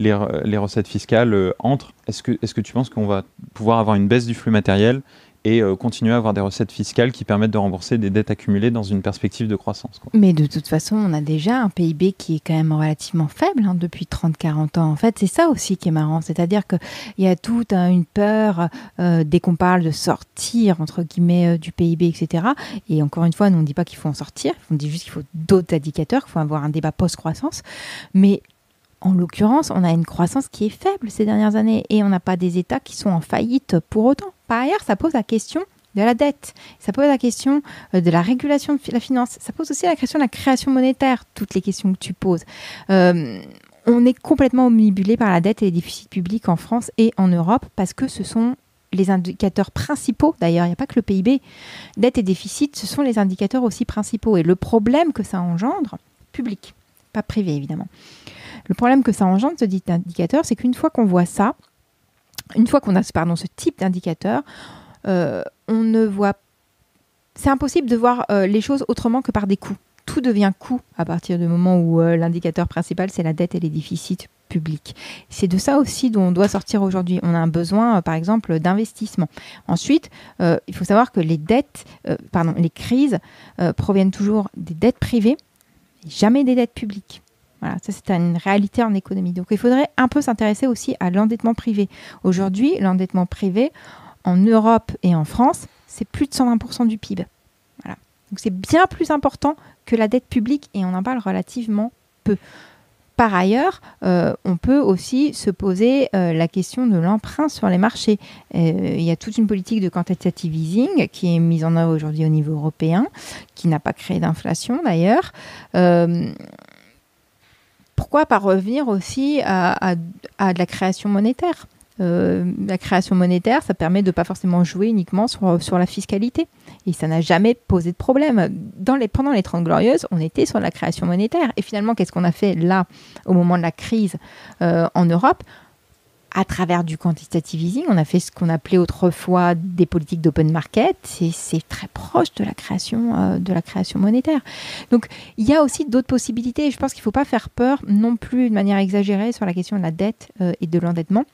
les, recettes fiscales euh, entrent, est-ce que, est que tu penses qu'on va pouvoir avoir une baisse du flux matériel et euh, continuer à avoir des recettes fiscales qui permettent de rembourser des dettes accumulées dans une perspective de croissance. Mais de toute façon, on a déjà un PIB qui est quand même relativement faible hein, depuis 30-40 ans. En fait, c'est ça aussi qui est marrant. C'est-à-dire qu'il y a toute une peur euh, dès qu'on parle de sortir, entre guillemets, du PIB, etc. Et encore une fois, nous, on ne dit pas qu'il faut en sortir. On dit juste qu'il faut d'autres indicateurs, qu'il faut avoir un débat post-croissance. Mais en l'occurrence, on a une croissance qui est faible ces dernières années et on n'a pas des États qui sont en faillite pour autant. Par ailleurs, ça pose la question de la dette, ça pose la question euh, de la régulation de la finance, ça pose aussi la question de la création monétaire, toutes les questions que tu poses. Euh, on est complètement omnibulé par la dette et les déficits publics en France et en Europe parce que ce sont les indicateurs principaux, d'ailleurs, il n'y a pas que le PIB, dette et déficit, ce sont les indicateurs aussi principaux. Et le problème que ça engendre, public, pas privé évidemment, Le problème que ça engendre, ce dit indicateur, c'est qu'une fois qu'on voit ça, une fois qu'on a ce type d'indicateur, euh, on ne voit. C'est impossible de voir euh, les choses autrement que par des coûts. Tout devient coût à partir du moment où euh, l'indicateur principal, c'est la dette et les déficits publics. C'est de ça aussi dont on doit sortir aujourd'hui. On a un besoin, par exemple, d'investissement. Ensuite, il faut savoir que les dettes, pardon, les crises proviennent toujours des dettes privées, jamais des dettes publiques. Voilà, ça c'est une réalité en économie. Donc il faudrait un peu s'intéresser aussi à l'endettement privé. Aujourd'hui, l'endettement privé en Europe et en France, c'est plus de 120% du PIB. Voilà. Donc c'est bien plus important que la dette publique et on en parle relativement peu. Par ailleurs, euh, on peut aussi se poser euh, la question de l'emprunt sur les marchés. Euh, il y a toute une politique de quantitative easing qui est mise en œuvre aujourd'hui au niveau européen, qui n'a pas créé d'inflation d'ailleurs pourquoi pas revenir aussi à, de la création monétaire euh, la création monétaire, ça permet de ne pas forcément jouer uniquement sur, la fiscalité. Et ça n'a jamais posé de problème. Pendant les 30 Glorieuses, on était sur la création monétaire. Et finalement, qu'est-ce qu'on a fait là, au moment de la crise euh, en Europe? À travers du quantitative easing, on a fait ce qu'on appelait autrefois des politiques d'open market. C'est très proche de la création, euh, de la création monétaire. Donc, il y a aussi d'autres possibilités. je pense qu'il ne faut pas faire peur non plus de manière exagérée sur la question de la dette euh, et de l'endettement.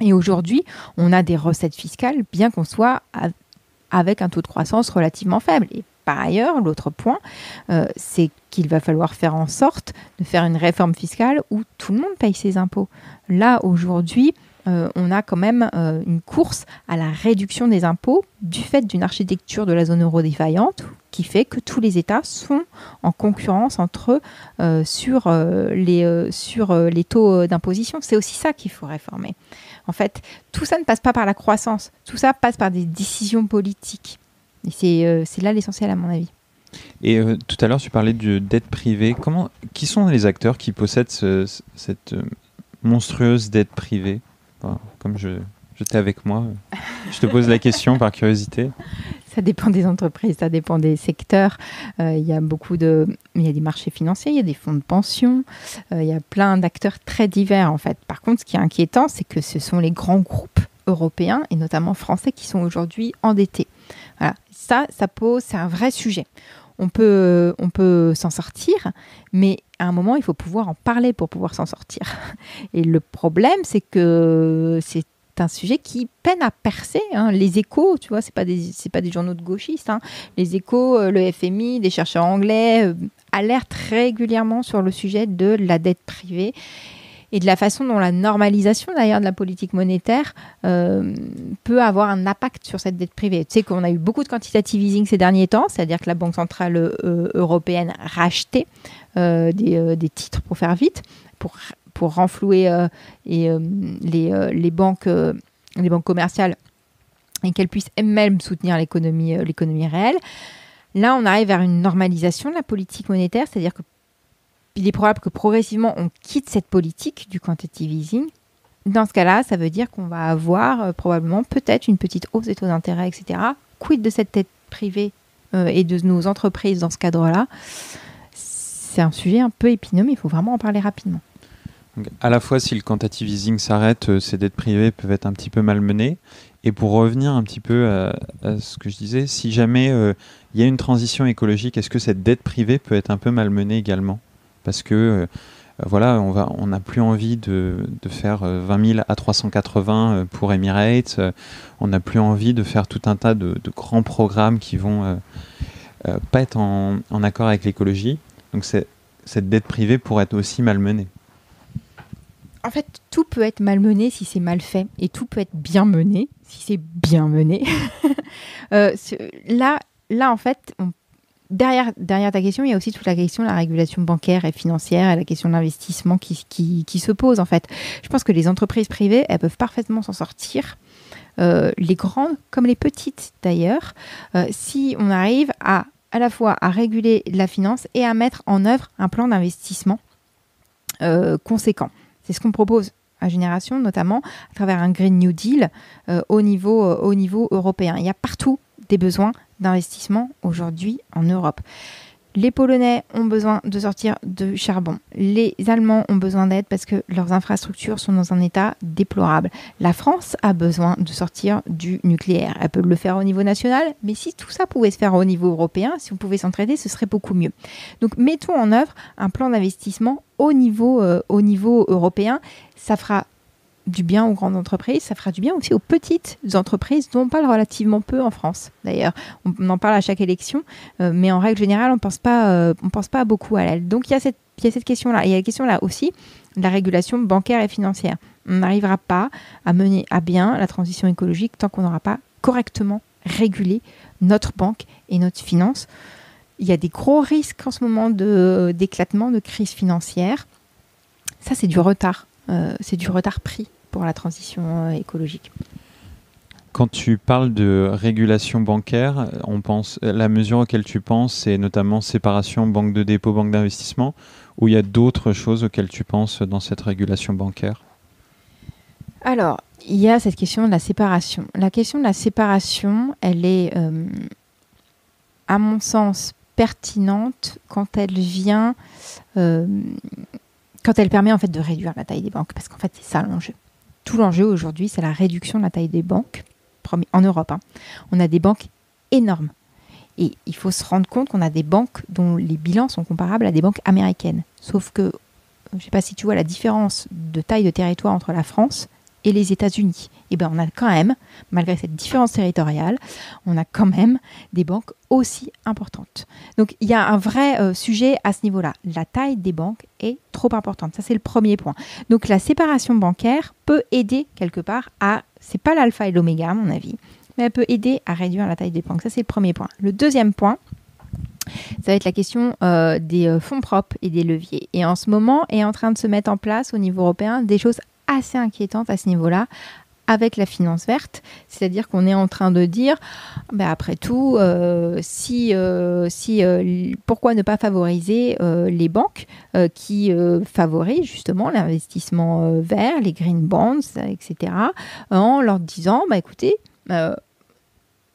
Et aujourd'hui, on a des recettes fiscales, bien qu'on soit avec un taux de croissance relativement faible. Et par ailleurs, l'autre point, euh, c'est qu'il va falloir faire en sorte de faire une réforme fiscale où tout le monde paye ses impôts. Là, aujourd'hui, euh, on a quand même euh, une course à la réduction des impôts du fait d'une architecture de la zone euro défaillante qui fait que tous les États sont en concurrence entre eux sur, les, sur les taux d'imposition. C'est aussi ça qu'il faut réformer. En fait, tout ça ne passe pas par la croissance, tout ça passe par des décisions politiques. Et euh, c'est là l'essentiel à mon avis. Et euh, tout à l'heure, tu parlais de dette privée. Comment, qui sont les acteurs qui possèdent cette euh, monstrueuse dette privée? Comme je, j'étais avec moi, je te pose la question par curiosité. Ça dépend des entreprises, ça dépend des secteurs. il y a beaucoup de, il y a des marchés financiers, il y a des fonds de pension, il y a plein d'acteurs très divers en fait. Par contre, ce qui est inquiétant, c'est que ce sont les grands groupes européens et notamment français qui sont aujourd'hui endettés. Voilà, ça, ça pose, c'est un vrai sujet. On peut, on peut s'en sortir, mais à un moment, il faut pouvoir en parler pour pouvoir s'en sortir. Et le problème, c'est que c'est un sujet qui peine à percer. Hein. Les échos, tu vois, c'est pas des pas des journaux de gauchistes. Hein. Les échos, euh, le FMI, des chercheurs anglais euh, alertent régulièrement sur le sujet de la dette privée et de la façon dont la normalisation d'ailleurs de la politique monétaire euh, peut avoir un impact sur cette dette privée. Tu sais qu'on a eu beaucoup de quantitative easing ces derniers temps, c'est-à-dire que la Banque centrale euh, européenne rachetait euh, des, titres pour faire vite, pour, pour renflouer les, les, banques, les banques commerciales et qu'elles puissent elles-mêmes soutenir l'économie réelle. Là, on arrive vers une normalisation de la politique monétaire, c'est-à-dire que il est probable que progressivement on quitte cette politique du quantitative easing. Dans ce cas-là, ça veut dire qu'on va avoir euh, probablement peut-être une petite hausse des taux d'intérêt, etc. Quid de cette tête privée euh, et de nos entreprises dans ce cadre-là? C'est un sujet un peu épineux, mais il faut vraiment en parler rapidement. à la fois, si le quantitative easing s'arrête, euh, ces dettes privées peuvent être un petit peu malmenées. Et pour revenir un petit peu à, ce que je disais, si jamais il y a une transition écologique, est-ce que cette dette privée peut être un peu malmenée également? Parce que euh, voilà, on n'a plus envie de, faire 20 euh, 000 à 380 euh, pour Emirates. On n'a plus envie de faire tout un tas de, grands programmes qui vont pas être en, en accord avec l'écologie. Donc cette dette privée pourrait être aussi malmenée. En fait, tout peut être malmené si c'est mal fait, et tout peut être bien mené si c'est bien mené. là, là, en fait, on derrière, ta question, il y a aussi toute la question de la régulation bancaire et financière et la question de l'investissement qui, se pose en fait. Je pense que les entreprises privées, elles peuvent parfaitement s'en sortir. Euh, les grandes comme les petites d'ailleurs, euh, si on arrive à à la fois à réguler la finance et à mettre en œuvre un plan d'investissement euh, conséquent. C'est ce qu'on propose à Génération, notamment à travers un Green New Deal au niveau européen. Il y a partout des besoins d'investissement aujourd'hui en Europe. Les Polonais ont besoin de sortir de charbon. Les Allemands ont besoin d'aide parce que leurs infrastructures sont dans un état déplorable. La France a besoin de sortir du nucléaire. Elle peut le faire au niveau national, mais si tout ça pouvait se faire au niveau européen, si on pouvait s'entraider, ce serait beaucoup mieux. Donc mettons en œuvre un plan d'investissement au niveau, euh, au niveau européen. Ça fera du bien aux grandes entreprises, ça fera du bien aussi aux petites entreprises dont on parle relativement peu en France. D'ailleurs, on en parle à chaque élection, euh, mais en règle générale, on pense euh, pense pas beaucoup à elle. Donc il y a cette, question-là. Il y a la question là aussi de la régulation bancaire et financière. On n'arrivera pas à mener à bien la transition écologique tant qu'on n'aura pas correctement régulé notre banque et notre finance. Il y a des gros risques en ce moment d'éclatement, de, crise financière. Ça, c'est du retard. Euh, c'est du retard pris pour la transition euh, écologique. Quand tu parles de régulation bancaire, on pense, la mesure auquel tu penses, c'est notamment séparation banque de dépôt, banque d'investissement, ou il y a d'autres choses auxquelles tu penses dans cette régulation bancaire? Alors, il y a cette question de la séparation. La question de la séparation, elle est, euh, à mon sens, pertinente quand elle vient, quand elle permet en fait de réduire la taille des banques, parce qu'en fait c'est ça l'enjeu tout l'enjeu aujourd'hui, c'est la réduction de la taille des banques en Europe. Hein. On a des banques énormes. Et il faut se rendre compte qu'on a des banques dont les bilans sont comparables à des banques américaines. Sauf que, je ne sais pas si tu vois la différence de taille de territoire entre la France et les États-Unis. Eh bien, on a quand même, malgré cette différence territoriale, on a quand même des banques aussi importantes. Donc, il y a un vrai euh, sujet à ce niveau-là. La taille des banques est trop importante. Ça, c'est le premier point. Donc, la séparation bancaire peut aider quelque part à, c'est pas l'alpha et l'oméga, à mon avis, mais elle peut aider à réduire la taille des banques. Ça, c'est le premier point. Le deuxième point, ça va être la question euh, des euh, fonds propres et des leviers. Et en ce moment est en train de se mettre en place au niveau européen des choses assez inquiétante à ce niveau-là avec la finance verte, c'est-à-dire qu'on est en train de dire, ben après tout, euh, si, euh, si euh, pourquoi ne pas favoriser les banques qui favorisent justement l'investissement vert, les green bonds, etc., en leur disant, bah écoutez,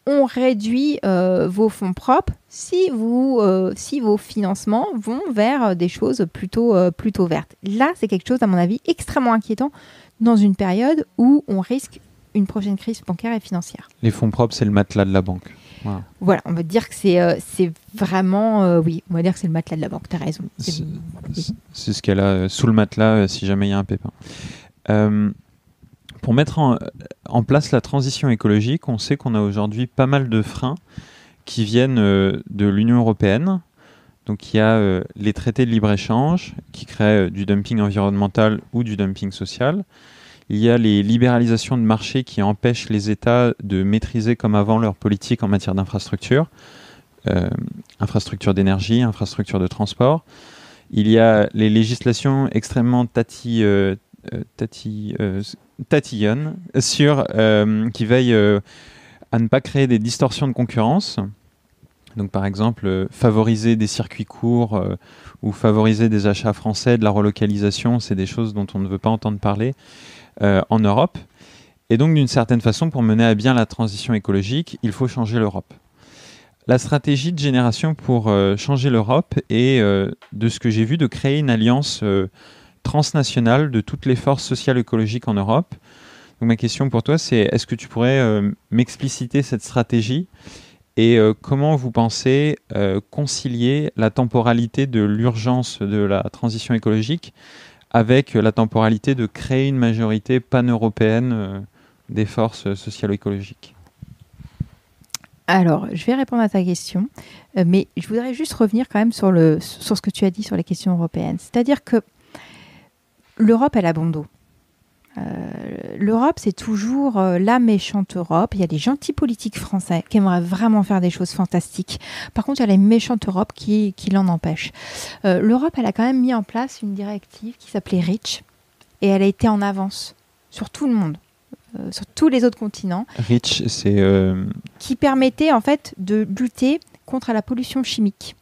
on réduit vos fonds propres si, vous, si vos financements vont vers des choses plutôt, plutôt vertes. Là, c'est quelque chose, à mon avis, extrêmement inquiétant dans une période où on risque une prochaine crise bancaire et financière. Les fonds propres, c'est le matelas de la banque. Voilà, on va dire que c'est euh, vraiment, euh, oui, on va dire que c'est le matelas de la banque, tu as raison. C'est ce qu'elle a euh, sous le matelas si jamais il y a un pépin. pour mettre en, en, place la transition écologique, on sait qu'on a aujourd'hui pas mal de freins qui viennent de l'Union européenne. Donc il y a les traités de libre-échange qui créent du dumping environnemental ou du dumping social. Il y a les libéralisations de marché qui empêchent les États de maîtriser comme avant leur politique en matière d'infrastructure, euh, infrastructure d'énergie, infrastructure de transport. Il y a les législations extrêmement euh, euh, tatillonnes sur, qui veillent à ne pas créer des distorsions de concurrence. Donc par exemple, favoriser des circuits courts ou favoriser des achats français, de la relocalisation, c'est des choses dont on ne veut pas entendre parler. Euh, en Europe. Et donc, d'une certaine façon, pour mener à bien la transition écologique, il faut changer l'Europe. La stratégie de génération pour euh, changer l'Europe est, euh, de ce que j'ai vu, de créer une alliance transnationale de toutes les forces sociales écologiques en Europe. Donc ma question pour toi, c'est est-ce que tu pourrais m'expliciter cette stratégie et comment vous pensez concilier la temporalité de l'urgence de la transition écologique avec la temporalité de créer une majorité pan-européenne euh, des forces socialo-écologiques alors, je vais répondre à ta question, euh, mais je voudrais juste revenir quand même sur, le, sur ce que tu as dit sur les questions européennes. C'est-à-dire que l'Europe, elle a bon dos. Euh, L'Europe, c'est toujours euh, la méchante Europe. Il y a des gentils politiques français qui aimeraient vraiment faire des choses fantastiques. Par contre, il y a les méchantes Europe qui, qui l'en empêchent. Euh, L'Europe, elle a quand même mis en place une directive qui s'appelait REACH et elle a été en avance sur tout le monde. sur tous les autres continents. REACH, c'est... Qui permettait en fait de lutter contre la pollution chimique.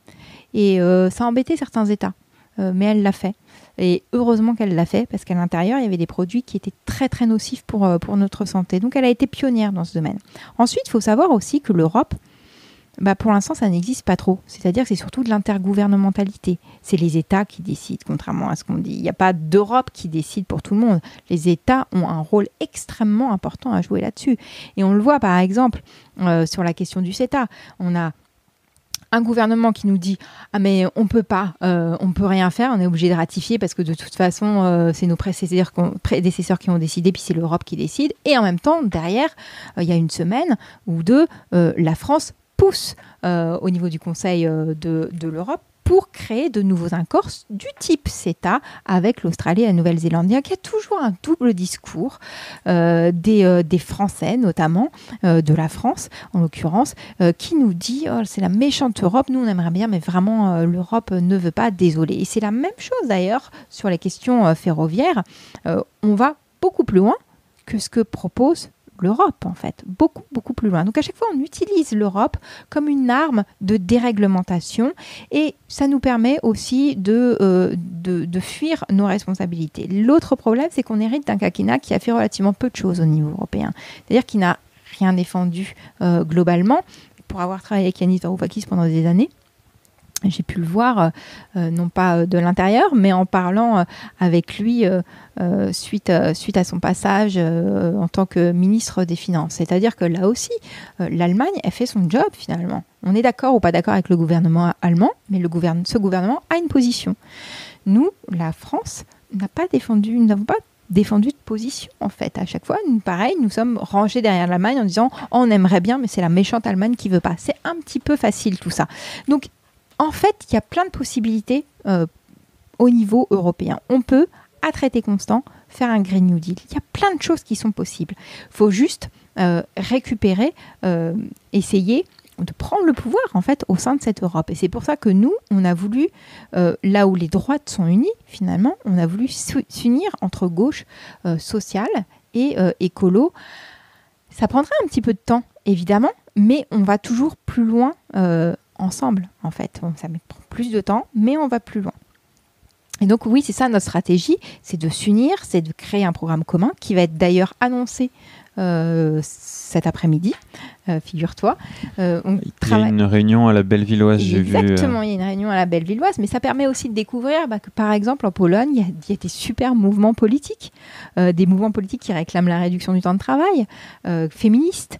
Et ça a embêté certains États, mais elle l'a fait. Et heureusement qu'elle l'a fait, parce qu'à l'intérieur, il y avait des produits qui étaient très très nocifs pour, euh, pour notre santé. Donc elle a été pionnière dans ce domaine. Ensuite, il faut savoir aussi que l'Europe, bah pour l'instant, ça n'existe pas trop. C'est-à-dire que c'est surtout de l'intergouvernementalité. C'est les États qui décident, contrairement à ce qu'on dit. Il n'y a pas d'Europe qui décide pour tout le monde. Les États ont un rôle extrêmement important à jouer là-dessus. Et on le voit, par exemple, euh, sur la question du CETA. On a un gouvernement qui nous dit ah mais on peut pas, euh, on peut rien faire, on est obligé de ratifier parce que de toute façon euh, c'est nos prédécesseurs, qui ont décidé puis c'est l'Europe qui décide. Et en même temps derrière il y a une semaine ou deux la France pousse au niveau du Conseil de l'Europe pour créer de nouveaux accords du type CETA avec l'Australie et la Nouvelle-Zélande. Il y a toujours un double discours euh, euh, des, Français, notamment euh, de la France en l'occurrence, qui nous dit oh, c'est la méchante Europe, nous on aimerait bien, mais vraiment l'Europe ne veut pas, désolé. Et c'est la même chose d'ailleurs sur les questions ferroviaires. on va beaucoup plus loin que ce que propose l'Europe, en fait, beaucoup, beaucoup plus loin. Donc à chaque fois, on utilise l'Europe comme une arme de déréglementation et ça nous permet aussi de, euh, de, fuir nos responsabilités. L'autre problème, c'est qu'on hérite d'un quinquennat qui a fait relativement peu de choses au niveau européen. C'est-à-dire qu'il n'a rien défendu euh, globalement. Pour avoir travaillé avec Yanis Varoufakis pendant des années, j'ai pu le voir, euh, euh, non pas euh, de l'intérieur, mais en parlant avec lui suite, suite à son passage en tant que ministre des Finances. C'est-à-dire que là aussi, l'Allemagne a fait son job finalement. On est d'accord ou pas d'accord avec le gouvernement allemand, mais le ce gouvernement a une position. Nous, la France, n'a pas défendu, nous n'avons pas défendu de position en fait. À chaque fois, pareil, nous sommes rangés derrière l'Allemagne en disant on aimerait bien, mais c'est la méchante Allemagne qui veut pas. C'est un petit peu facile tout ça. Donc en fait, il y a plein de possibilités euh, au niveau européen. On peut, à traité constant, faire un Green New Deal. Il y a plein de choses qui sont possibles. Il faut juste euh, récupérer, euh, essayer de prendre le pouvoir en fait au sein de cette Europe. Et c'est pour ça que nous, on a voulu, là où les droites sont unies, finalement, on a voulu s'unir entre gauche sociale et écolo. Ça prendra un petit peu de temps, évidemment, mais on va toujours plus loin ensemble, en fait. Ça met plus de temps, mais on va plus loin. Et donc oui, c'est ça notre stratégie, c'est de s'unir, c'est de créer un programme commun qui va être d'ailleurs annoncé euh, cet après-midi, euh, figure-toi. Euh, il y a une réunion à la Bellevilloise, j'ai vu. Exactement, il y a une réunion à la Bellevilloise, mais ça permet aussi de découvrir bah, que par exemple en Pologne, il y, a, des super mouvements politiques, des mouvements politiques qui réclament la réduction du temps de travail, féministes,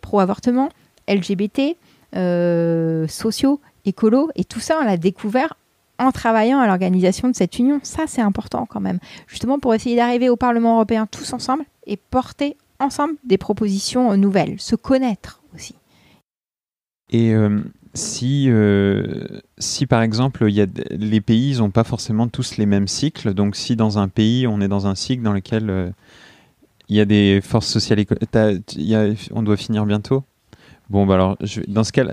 pro-avortement, LGBT, euh, sociaux, écolos, et tout ça, on l'a découvert en travaillant à l'organisation de cette union. Ça, c'est important quand même, justement pour essayer d'arriver au Parlement européen tous ensemble et porter ensemble des propositions nouvelles, se connaître aussi. Et euh, si, euh, si par exemple, y a, les pays n'ont pas forcément tous les mêmes cycles, donc si dans un pays, on est dans un cycle dans lequel il y a des forces sociales, on doit finir bientôt? Bon, bah alors, je, dans ce cas,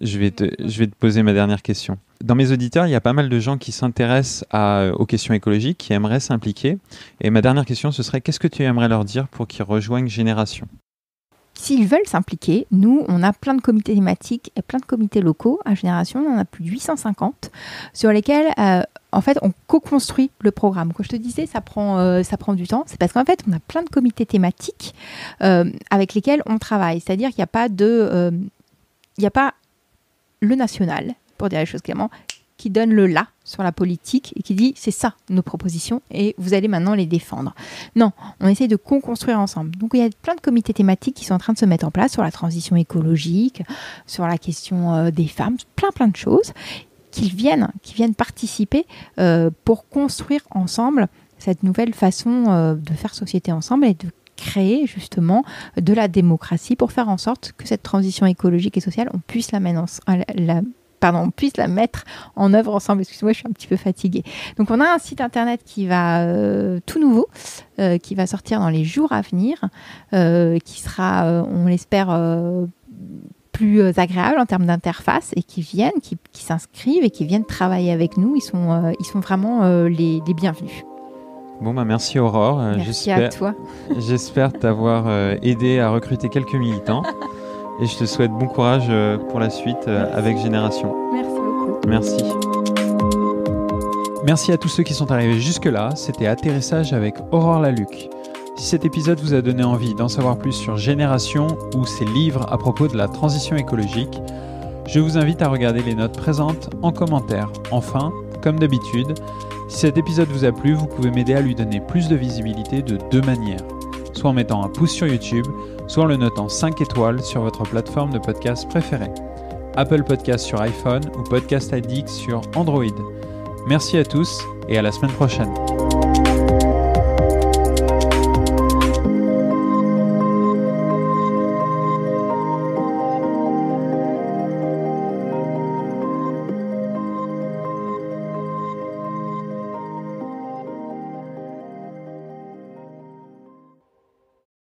je, vais te, poser ma dernière question. Dans mes auditeurs, il y a pas mal de gens qui s'intéressent aux questions écologiques, qui aimeraient s'impliquer. Et ma dernière question, ce serait qu'est-ce que tu aimerais leur dire pour qu'ils rejoignent Génération? S'ils veulent s'impliquer, nous, on a plein de comités thématiques et plein de comités locaux. À Génération, on en a plus de 850 sur lesquels, euh, en fait, on co-construit le programme. Comme je te disais, ça prend, euh, ça prend du temps. C'est parce qu'en fait, on a plein de comités thématiques euh, avec lesquels on travaille. C'est-à-dire qu'il n'y a pas de... il n'y a pas le national, pour dire les choses clairement, qui donne le là sur la politique et qui dit c'est ça nos propositions et vous allez maintenant les défendre. Non, on essaie de co-construire ensemble. Donc il y a plein de comités thématiques qui sont en train de se mettre en place sur la transition écologique, sur la question euh, des femmes, plein plein de choses qui viennent, qui viennent participer euh, pour construire ensemble cette nouvelle façon euh, de faire société ensemble et de créer justement de la démocratie pour faire en sorte que cette transition écologique et sociale, on puisse la, on puisse la mettre en œuvre ensemble. Excuse-moi, je suis un petit peu fatiguée. Donc, on a un site internet qui va euh, tout nouveau, qui va sortir dans les jours à venir, qui sera, on l'espère, plus agréable en termes d'interface et qui viennent, qui, s'inscrivent et qui viennent travailler avec nous. Ils sont, ils sont vraiment les, bienvenus. Bon, bah merci Aurore. Merci à toi. J'espère t'avoir aidé à recruter quelques militants. Et je te souhaite bon courage euh, pour la suite euh, avec Génération. Merci beaucoup. Merci. Merci à tous ceux qui sont arrivés jusque-là. C'était Atterrissage avec Aurore Laluc. Si cet épisode vous a donné envie d'en savoir plus sur Génération ou ses livres à propos de la transition écologique, je vous invite à regarder les notes présentes en commentaire. Enfin, comme d'habitude, si cet épisode vous a plu, vous pouvez m'aider à lui donner plus de visibilité de deux manières. Soit en mettant un pouce sur YouTube, soit en le notant 5 étoiles sur votre plateforme de podcast préférée. Apple Podcast sur iPhone ou Podcast Addict sur Android. Merci à tous et à la semaine prochaine.